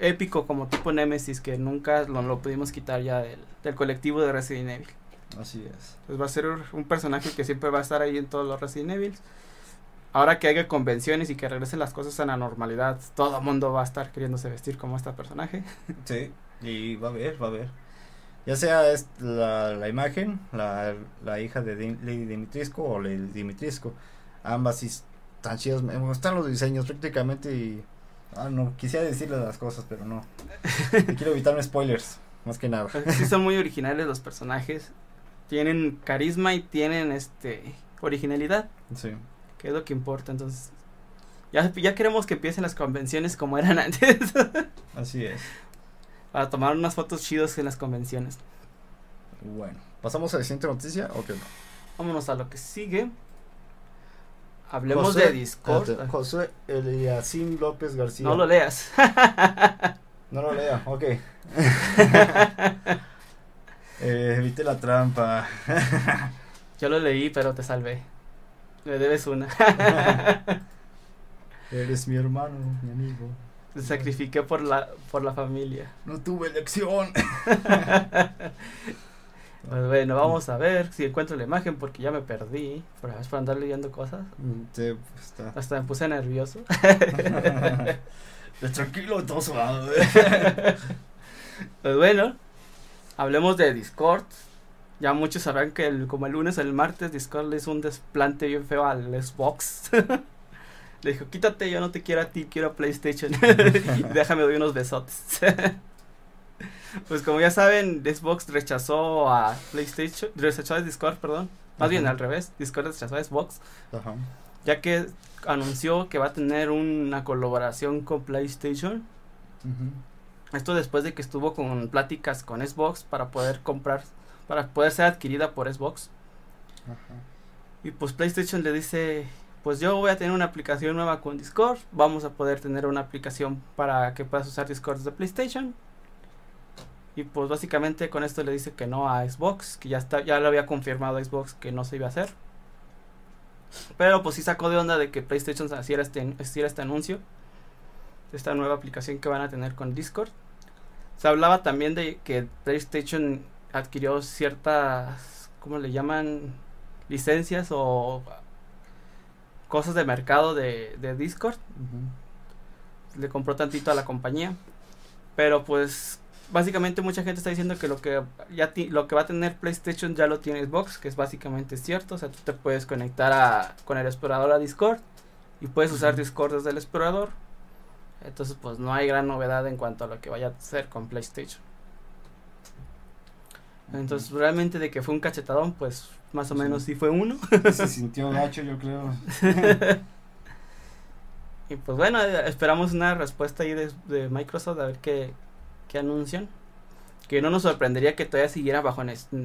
épico como tipo Nemesis, que nunca lo, lo pudimos quitar ya del, del, colectivo de Resident Evil. Así es. Pues va a ser un personaje que siempre va a estar ahí en todos los Resident Evil. Ahora que haya convenciones y que regresen las cosas a la normalidad, todo el mundo va a estar queriéndose vestir como este personaje. Sí, y va a haber, va a haber ya sea es la, la imagen, la, la, hija de Lady Dimitrisco o Lady Dimitrisco, ambas están chidas, me gustan los diseños prácticamente y ah, no quisiera decirle las cosas, pero no. quiero evitarme spoilers, más que nada. sí son muy originales los personajes, tienen carisma y tienen este originalidad. Sí. Que es lo que importa, entonces ya, ya queremos que empiecen las convenciones como eran antes. Así es para tomar unas fotos chidos en las convenciones. Bueno, ¿pasamos a la siguiente noticia o qué no? Vámonos a lo que sigue. Hablemos José, de Discord. José Eliasim López García. No lo leas. No lo lea, ok. eh, evite la trampa. Yo lo leí, pero te salvé. Me debes una. Eres mi hermano, mi amigo. Te sacrifiqué por la, por la familia. No tuve elección. Pues bueno, vamos a ver si encuentro la imagen porque ya me perdí. Por, por andar leyendo cosas. Sí, pues está. Hasta me puse nervioso. Tranquilo, todo suave. Pues bueno, hablemos de Discord. Ya muchos sabrán que el, como el lunes o el martes Discord le hizo un desplante bien feo al Xbox. Le dijo, quítate, yo no te quiero a ti, quiero a PlayStation. Déjame doy unos besotes. pues como ya saben, Xbox rechazó a PlayStation, rechazó a Discord, perdón. Más bien Ajá. al revés, Discord rechazó a Xbox, Ajá. ya que anunció que va a tener una colaboración con PlayStation. Ujú. Esto después de que estuvo con pláticas con Xbox para poder comprar, para poder ser adquirida por Xbox. Ajá. Y pues PlayStation le dice, pues yo voy a tener una aplicación nueva con Discord, vamos a poder tener una aplicación para que puedas usar Discord de PlayStation. Y pues básicamente con esto le dice que no a Xbox, que ya está, ya lo había confirmado Xbox que no se iba a hacer. Pero pues sí sacó de onda de que PlayStation hiciera este, hiciera este anuncio esta nueva aplicación que van a tener con Discord. Se hablaba también de que PlayStation adquirió ciertas, ¿cómo le llaman? Licencias o cosas de mercado de, de Discord. Le compró tantito a la compañía. Pero pues básicamente mucha gente está diciendo que lo que ya ti- lo que va a tener PlayStation ya lo tiene Xbox, que es básicamente cierto, o sea, tú te puedes conectar a, con el explorador a Discord y puedes usar. Discord desde el explorador. Entonces, pues no hay gran novedad en cuanto a lo que vaya a hacer con PlayStation. Entonces, realmente de que fue un cachetadón, pues más o Sí. menos sí fue uno. Se sintió gacho, yo creo. Y pues bueno, eh, esperamos una respuesta ahí de, de Microsoft a ver qué, qué anuncian. Que no nos sorprendería que todavía siguiera bajo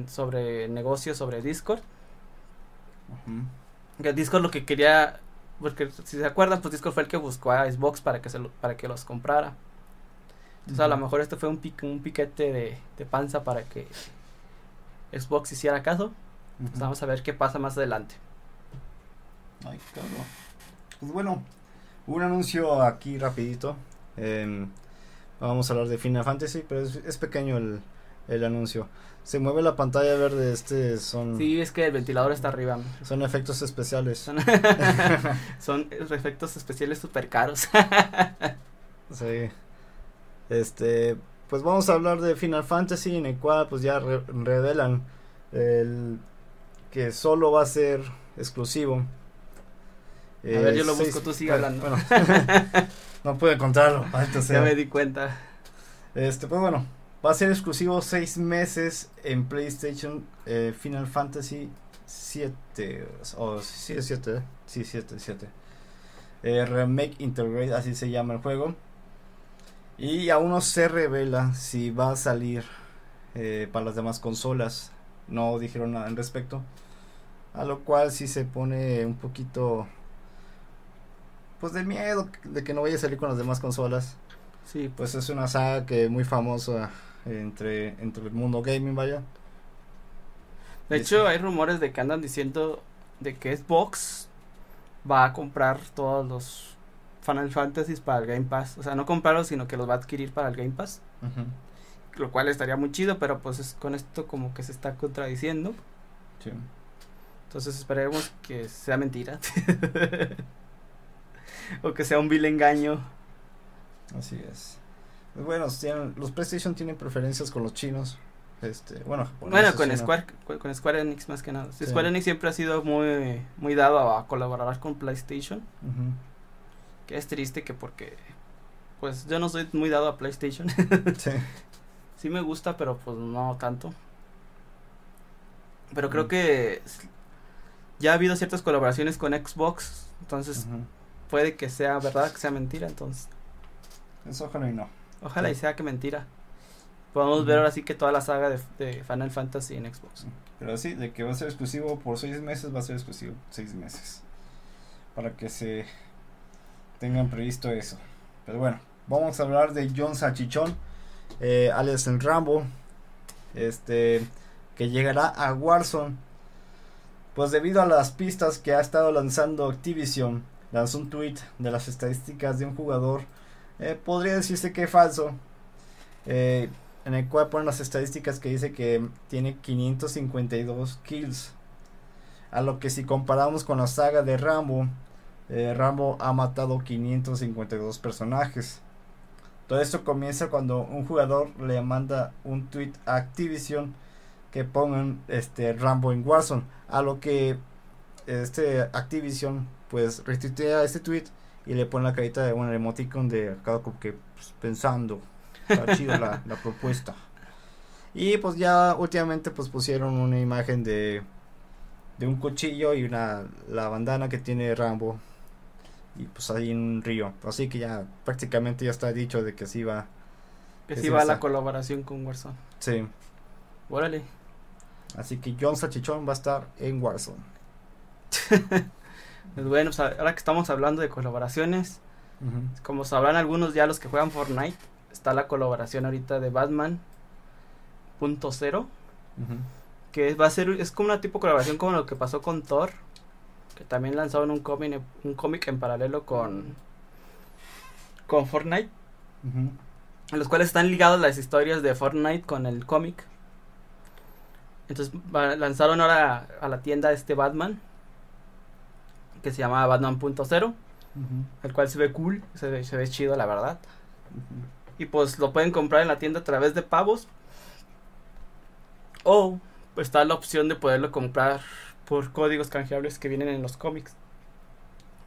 sobre negocios, sobre Discord. Ujú. Que Discord lo que quería, porque si se acuerdan, pues Discord fue el que buscó a Xbox para que, se lo- para que los comprara. Entonces a lo mejor este fue un, pique, un piquete de, de panza para que Xbox hiciera caso. Pues vamos a ver qué pasa más adelante. Ay, cabrón. Pues bueno, un anuncio aquí rapidito. Em, vamos a hablar de Final Fantasy, pero es, es pequeño el, el anuncio. Se mueve la pantalla verde, este son, Sí, es que el ventilador está arriba. son efectos especiales. Son, son efectos especiales súper caros. Sí. Este, pues vamos a hablar de Final Fantasy en el cual pues ya re- revelan el que solo va a ser exclusivo. A ver, yo lo seis- busco, tú sigue bueno, hablando. bueno. no pude sea. ya me di cuenta. Este, pues bueno, va a ser exclusivo seis meses en PlayStation eh, Final Fantasy 7. O sí, 7, sí, 7, 7. Eh, Remake Integrate, así se llama el juego. Y aún no se revela si va a salir eh, para las demás consolas. No dijeron nada al respecto. A lo cual sí se pone un poquito. Pues de miedo de que no vaya a salir con las demás consolas. Sí, Pues es una saga que muy famosa entre, entre el mundo gaming, vaya. De hecho, hay rumores de que andan diciendo de que Xbox va a comprar todos los Final Fantasies para el Game Pass. O sea, no comprarlos, sino que los va a adquirir para el Game Pass. Lo cual estaría muy chido, pero pues es- con esto como que se está contradiciendo. Sí. Entonces esperemos que sea mentira. o que sea un vil engaño. Así es. Pues bueno, tienen- los PlayStation tienen preferencias con los chinos. Este, bueno, Bueno, con. Square, con, con Square Enix más que nada. Sí. Square Enix siempre ha sido muy, muy dado a colaborar con PlayStation. Que es triste que porque, pues yo no soy muy dado a PlayStation. Sí. sí me gusta, pero pues no tanto. Pero creo que ya ha habido ciertas colaboraciones con Xbox. Entonces puede que sea verdad, que sea mentira. Entonces Eso ojalá y no. ojalá y sea que mentira. Podemos ver ahora sí que toda la saga de, de Final Fantasy en Xbox. Pero sí, de que va a ser exclusivo por seis meses, va a ser exclusivo seis meses. Para que se tengan previsto eso. Pero bueno, vamos a hablar de John Sachichón, eh, alias el Rambo, este, que llegará a Warzone. Pues debido a las pistas que ha estado lanzando Activision, lanzó un tweet de las estadísticas de un jugador, eh, podría decirse que es falso, eh, en el cual ponen las estadísticas que dice que tiene 552 kills. A lo que si comparamos con la saga de Rambo, eh, Rambo ha matado 552 personajes. Todo esto comienza cuando un jugador le manda un tweet a Activision que pongan este Rambo en Warzone. A lo que este Activision pues retuitea este tweet y le pone la carita de un emoticon de acá como que pues, pensando. Está chido la, la propuesta. Y pues ya últimamente pues pusieron una imagen de de un cuchillo y una la bandana que tiene Rambo y pues ahí en un río así que ya prácticamente ya está dicho de que sí va Que Que sí va la colaboración con Warzone. sí Órale. Así que John Sachichón va a estar en Warzone. Pues bueno, pues ahora que estamos hablando de colaboraciones, como sabrán algunos ya los que juegan Fortnite, está la colaboración ahorita de Batman punto cero, que va a ser, es como una tipo colaboración como lo que pasó con Thor, que también lanzaron un cómic, un cómic en paralelo con, con Fortnite, en los cuales están ligadas las historias de Fortnite con el cómic. Entonces lanzaron ahora a la tienda este Batman, que se llama Batman.0, el cual se ve cool, se ve, se ve chido la verdad. Y pues lo pueden comprar en la tienda a través de pavos. O pues, está la opción de poderlo comprar por códigos canjeables que vienen en los cómics.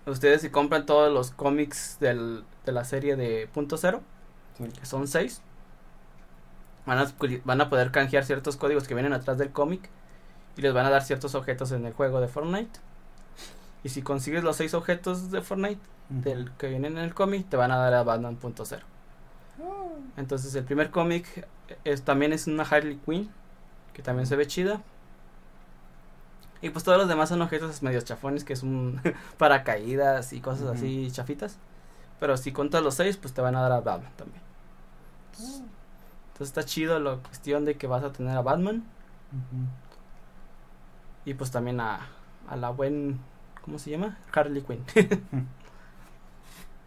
Ustedes si compran todos los cómics del, de la serie de punto cero, que son seis, van a, van a poder canjear ciertos códigos que vienen atrás del cómic y les van a dar ciertos objetos en el juego de Fortnite. Y si consigues los seis objetos de Fortnite del que vienen en el cómic, te van a dar a Batman.0. Entonces el primer cómic es, también es una Harley Quinn, que también se ve chida. Y pues todos los demás son objetos medios chafones, que son paracaídas y cosas así chafitas. Pero si contas los seis, pues te van a dar a Batman también. Entonces está chido la cuestión de que vas a tener a Batman y pues también a, a la buen, ¿cómo se llama? Harley Quinn.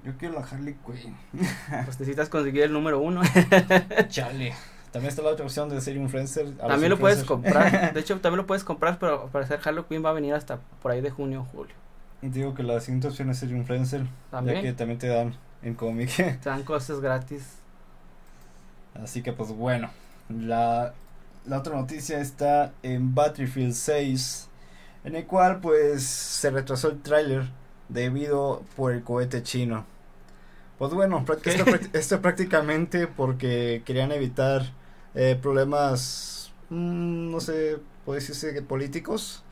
yo quiero la Harley Quinn pues necesitas conseguir el número uno. chale también está la otra opción de ser influencer También lo puedes comprar. De hecho, también lo puedes comprar, pero al parecer Harley Quinn va a venir hasta por ahí de junio o julio. Y digo que la siguiente opción es ser influencer También ya que también te dan en cómic te dan cosas gratis. Así que pues bueno, la, la otra noticia está en Battlefield 6, en el cual pues se retrasó el tráiler debido por el cohete chino. Pues bueno, esto, esto prácticamente porque querían evitar eh, problemas, mm, no sé, puede decirse que políticos.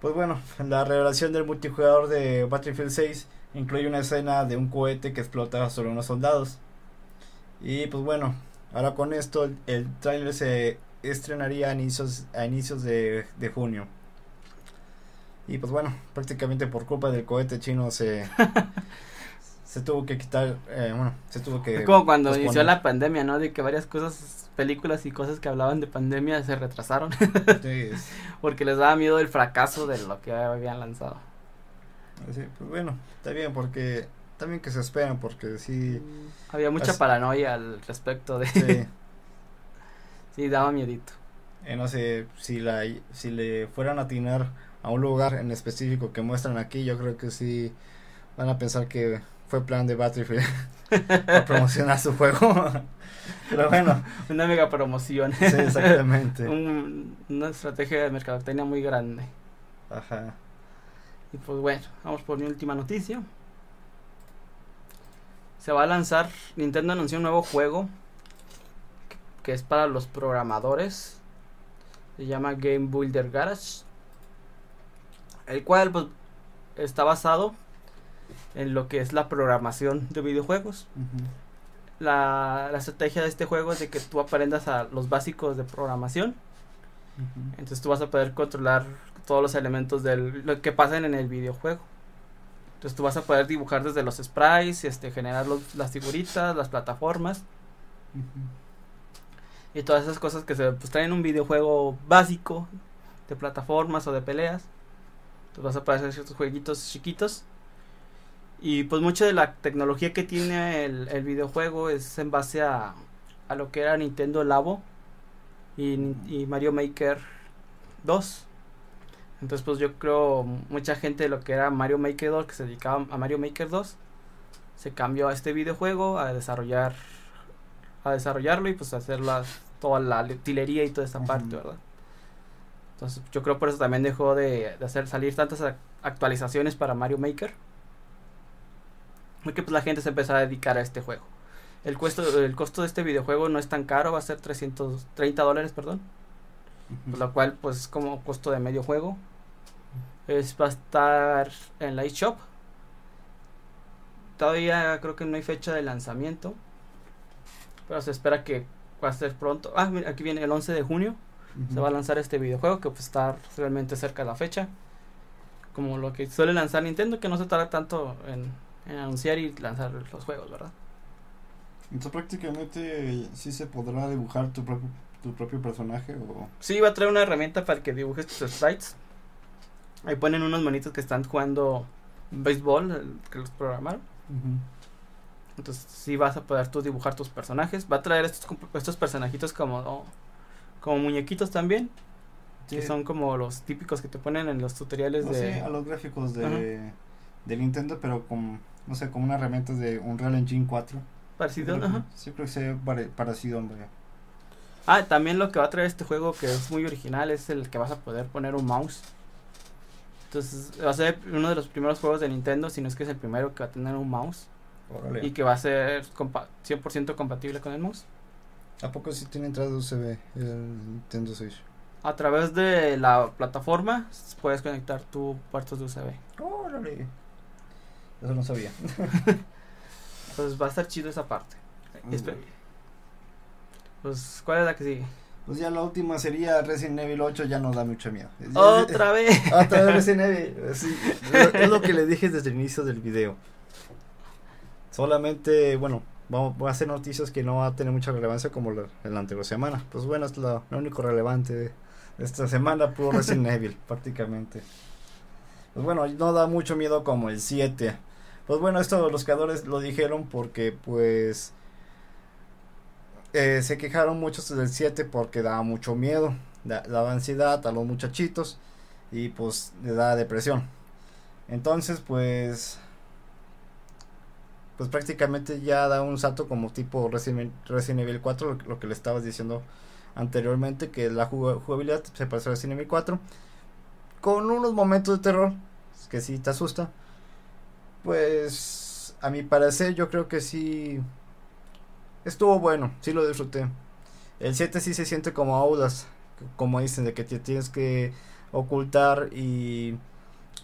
Pues bueno, la revelación del multijugador de Battlefield 6 incluye una escena de un cohete que explota sobre unos soldados. Y pues bueno, ahora con esto el, el tráiler se estrenaría a inicios, a inicios de, de junio. Y pues bueno, prácticamente por culpa del cohete chino se, se tuvo que quitar, eh, bueno, se tuvo que... Es como cuando posponer. inició la pandemia, ¿no? De que varias cosas, películas y cosas que hablaban de pandemia se retrasaron Entonces, porque les daba miedo el fracaso de lo que habían lanzado. así, pues bueno, está bien porque también que se esperan porque sí, Había mucha paranoia al respecto de... sí, sí, daba miedito. eh, no sé si la si le fueran a atinar a un lugar en específico que muestran aquí, yo creo que sí van a pensar que fue plan de Battlefield para promocionar su juego. Pero bueno, Una mega promoción. sí, exactamente. Un- una estrategia de mercadotecnia muy grande. Ajá. Y pues bueno, vamos por mi última noticia. Se va a lanzar, Nintendo anunció un nuevo juego que, es para los programadores. Se llama Game Builder Garage. El cual pues, está basado en lo que es la programación de videojuegos. La, la estrategia de este juego es de que tú aprendas a los básicos de programación. Entonces tú vas a poder controlar todos los elementos de lo que pasan en el videojuego. Entonces tú vas a poder dibujar desde los sprites, este, generar las figuritas, las plataformas. Y todas esas cosas que se pues, traen un videojuego básico de plataformas o de peleas. Entonces vas a poder hacer ciertos jueguitos chiquitos. Y pues mucha de la tecnología que tiene el, videojuego es en base a, a, lo que era Nintendo Labo y, y Mario Maker 2. Entonces, pues yo creo mucha gente de lo que era Mario Maker 2, que se dedicaba a Mario Maker 2, se cambió a este videojuego a desarrollar a desarrollarlo y pues hacer toda la utilería y toda esta parte, ¿verdad? Entonces, yo creo por eso también dejó de, de hacer salir tantas actualizaciones para Mario Maker. Porque pues la gente se empezó a dedicar a este juego. El costo, el costo de este videojuego no es tan caro, va a ser 330 dólares, perdón. lo cual pues es como costo de medio juego. Es, va a estar en la eShop. Todavía creo que no hay fecha de lanzamiento. Pero se espera que va a ser pronto. Ah, mira, aquí viene el 11 de junio. Se va a lanzar este videojuego que pues está realmente cerca de la fecha. Como lo que suele lanzar Nintendo, que no se tarda tanto en, en anunciar y lanzar los juegos, ¿verdad? Entonces prácticamente sí se podrá dibujar tu propio, tu propio personaje o... Sí, va a traer una herramienta para que dibujes tus sprites. Ahí ponen unos monitos que están jugando béisbol, que los programaron. Entonces sí vas a poder tú dibujar tus personajes. Va a traer estos, estos personajitos como, como muñequitos también. Que son como los típicos que te ponen en los tutoriales de... Sí, a los gráficos de, de Nintendo, pero con, no sé, como una herramienta de Unreal Engine 4. Parecido, ajá. Sí, creo que sea parecido, hombre. Ah, también lo que va a traer este juego que es muy original es el que vas a poder poner un mouse. Entonces va a ser uno de los primeros juegos de Nintendo, si no es que es el primero que va a tener un mouse. Y que va a ser 100% compatible con el mouse. ¿A poco si tiene entrada USB el Nintendo Switch? A través de la plataforma puedes conectar tu puertos de USB. Órale. Eso no sabía. pues va a estar chido esa parte. Pues, ¿cuál es la que sigue? Pues ya la última sería Resident Evil 8, ya nos da mucho miedo. Otra vez. Otra vez Resident Evil. es lo que le dije desde el inicio del video. Solamente, bueno, vamos, a hacer noticias que no va a tener mucha relevancia como la, en la anterior semana. Pues bueno, es lo, único relevante de esta semana, puro Resident Evil, prácticamente. Pues bueno, no da mucho miedo como el 7. Pues bueno, esto los creadores lo dijeron porque pues eh, se quejaron muchos del 7 porque daba mucho miedo, daba ansiedad a los muchachitos y pues le da depresión. Entonces pues pues prácticamente ya da un salto como tipo Resident, Evil 4, lo, que le estabas diciendo anteriormente, que la jugabilidad se parece a Resident Evil 4, con unos momentos de terror, que sí te asusta, pues a mi parecer yo creo que sí estuvo bueno, sí lo disfruté. El 7 sí se siente como audas, como dicen, de que te tienes que ocultar y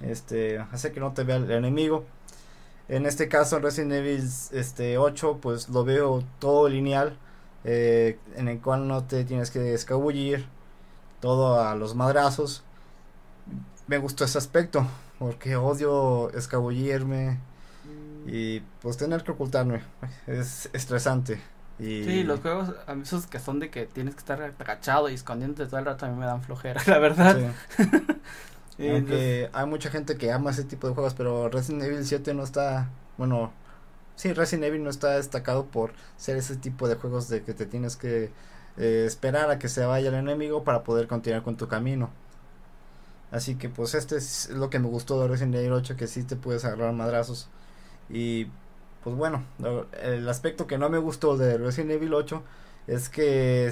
este hacer que no te vea el enemigo. En este caso, Resident Evil este, 8, pues lo veo todo lineal, eh, en el cual no te tienes que escabullir, todo a los madrazos. Me gustó ese aspecto, porque odio escabullirme y pues tener que ocultarme. Es estresante. Y... Sí, los juegos, esos que son de que tienes que estar agachado y escondiéndote todo el rato, a mí me dan flojera, la verdad. Aunque hay mucha gente que ama ese tipo de juegos, pero Resident Evil 7 no está, bueno, sí, Resident Evil no está destacado por ser ese tipo de juegos de que te tienes que eh, esperar a que se vaya el enemigo para poder continuar con tu camino. Así que pues este es lo que me gustó de Resident Evil 8, que sí te puedes agarrar madrazos. Y pues bueno, el aspecto que no me gustó de Resident Evil 8 es que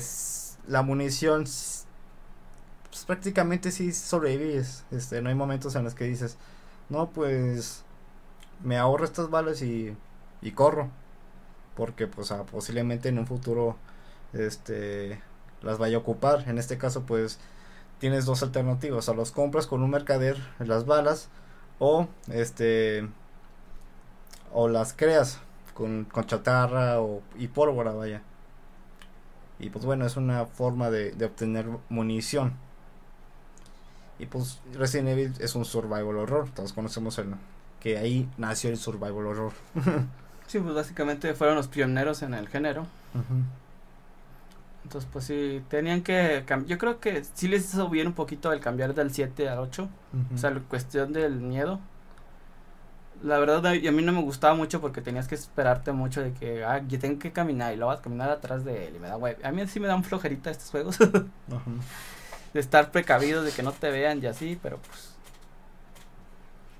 la munición pues prácticamente sí sobrevives. Este, no hay momentos en los que dices, no, pues me ahorro estas balas y, corro. Porque pues ah, posiblemente en un futuro este las vaya a ocupar. En este caso pues tienes dos alternativas. O los compras con un mercader las balas o este o las creas con, con chatarra o, y pólvora vaya. Y pues bueno, es una forma de, de obtener munición. Y pues Resident Evil es un survival horror. Todos conocemos el, que ahí nació el survival horror. sí, pues básicamente fueron los pioneros en el género. Entonces, pues sí, tenían que Yo creo que sí les hizo bien un poquito el cambiar del 7 al 8. O sea, la cuestión del miedo. La verdad, a mí no me gustaba mucho porque tenías que esperarte mucho de que, ah, yo tengo que caminar y luego vas a caminar atrás de él y me da web. A mí sí me dan flojerita estos juegos. De estar precavido de que no te vean y así, pero pues.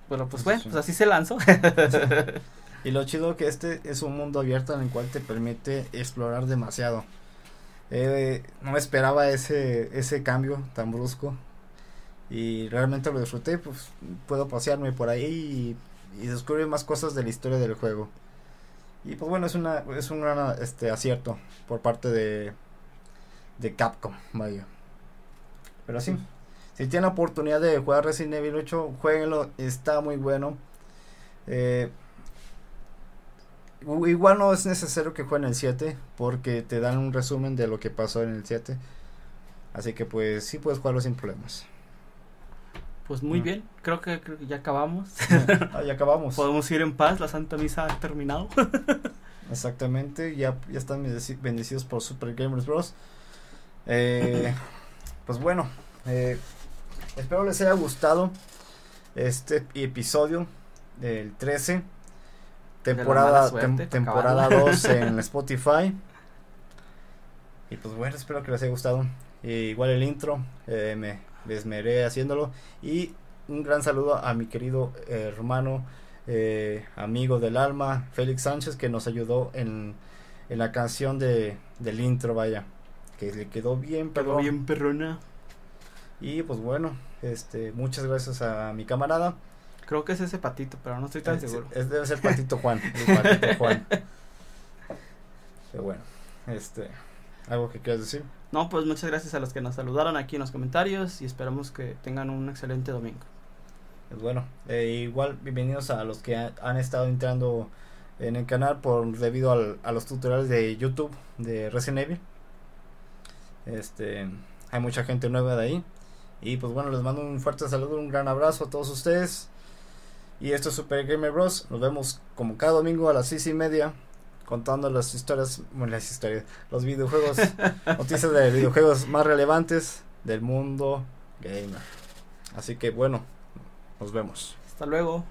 Bueno, pues bueno, pues así se lanzó. Y lo chido que este es un mundo abierto en el cual te permite explorar demasiado. Eh, no esperaba ese, ese cambio tan brusco. Y realmente lo disfruté, pues puedo pasearme por ahí y, descubrir más cosas de la historia del juego. Y pues bueno, es una es un gran este acierto por parte de de Capcom, vaya. Pero sí, si tienen la oportunidad de jugar Resident Evil 8, jueguenlo, está muy bueno. Eh, Igual no es necesario que jueguen el 7 porque te dan un resumen de lo que pasó en el 7. Así que pues sí puedes jugarlo sin problemas. Pues muy bien, creo que, creo que ya acabamos. ah, ya acabamos. Podemos ir en paz, la Santa Misa ha terminado. Exactamente, ya, ya están bendecidos por Super Gamers Bros. Eh, pues bueno, eh, espero les haya gustado este episodio del 13 temporada temporada 2 en Spotify. Y pues bueno, espero que les haya gustado. igual el intro, eh, me desmeré haciéndolo. Y un gran saludo a mi querido hermano, eh, amigo del alma, Félix Sánchez, que nos ayudó en, en la canción de, del intro, vaya. Que le quedó bien, pero bien perrona. Y pues bueno, este, muchas gracias a mi camarada. Creo que es ese patito, pero no estoy tan seguro. Es, debe ser patito Juan. El patito Juan. Pero bueno, este, ¿algo que quieras decir? No, pues muchas gracias a los que nos saludaron aquí en los comentarios y esperamos que tengan un excelente domingo. Pues bueno, eh, igual bienvenidos a los que han estado entrando en el canal por debido al, a los tutoriales de YouTube de Resident Evil. Este, hay mucha gente nueva de ahí. Y pues bueno, les mando un fuerte saludo, un gran abrazo a todos ustedes. Y esto es Super Gamer Bros. Nos vemos como cada domingo a las seis y media contando las historias, las historias, los videojuegos, noticias de videojuegos más relevantes del mundo gamer. Así que bueno, nos vemos. Hasta luego.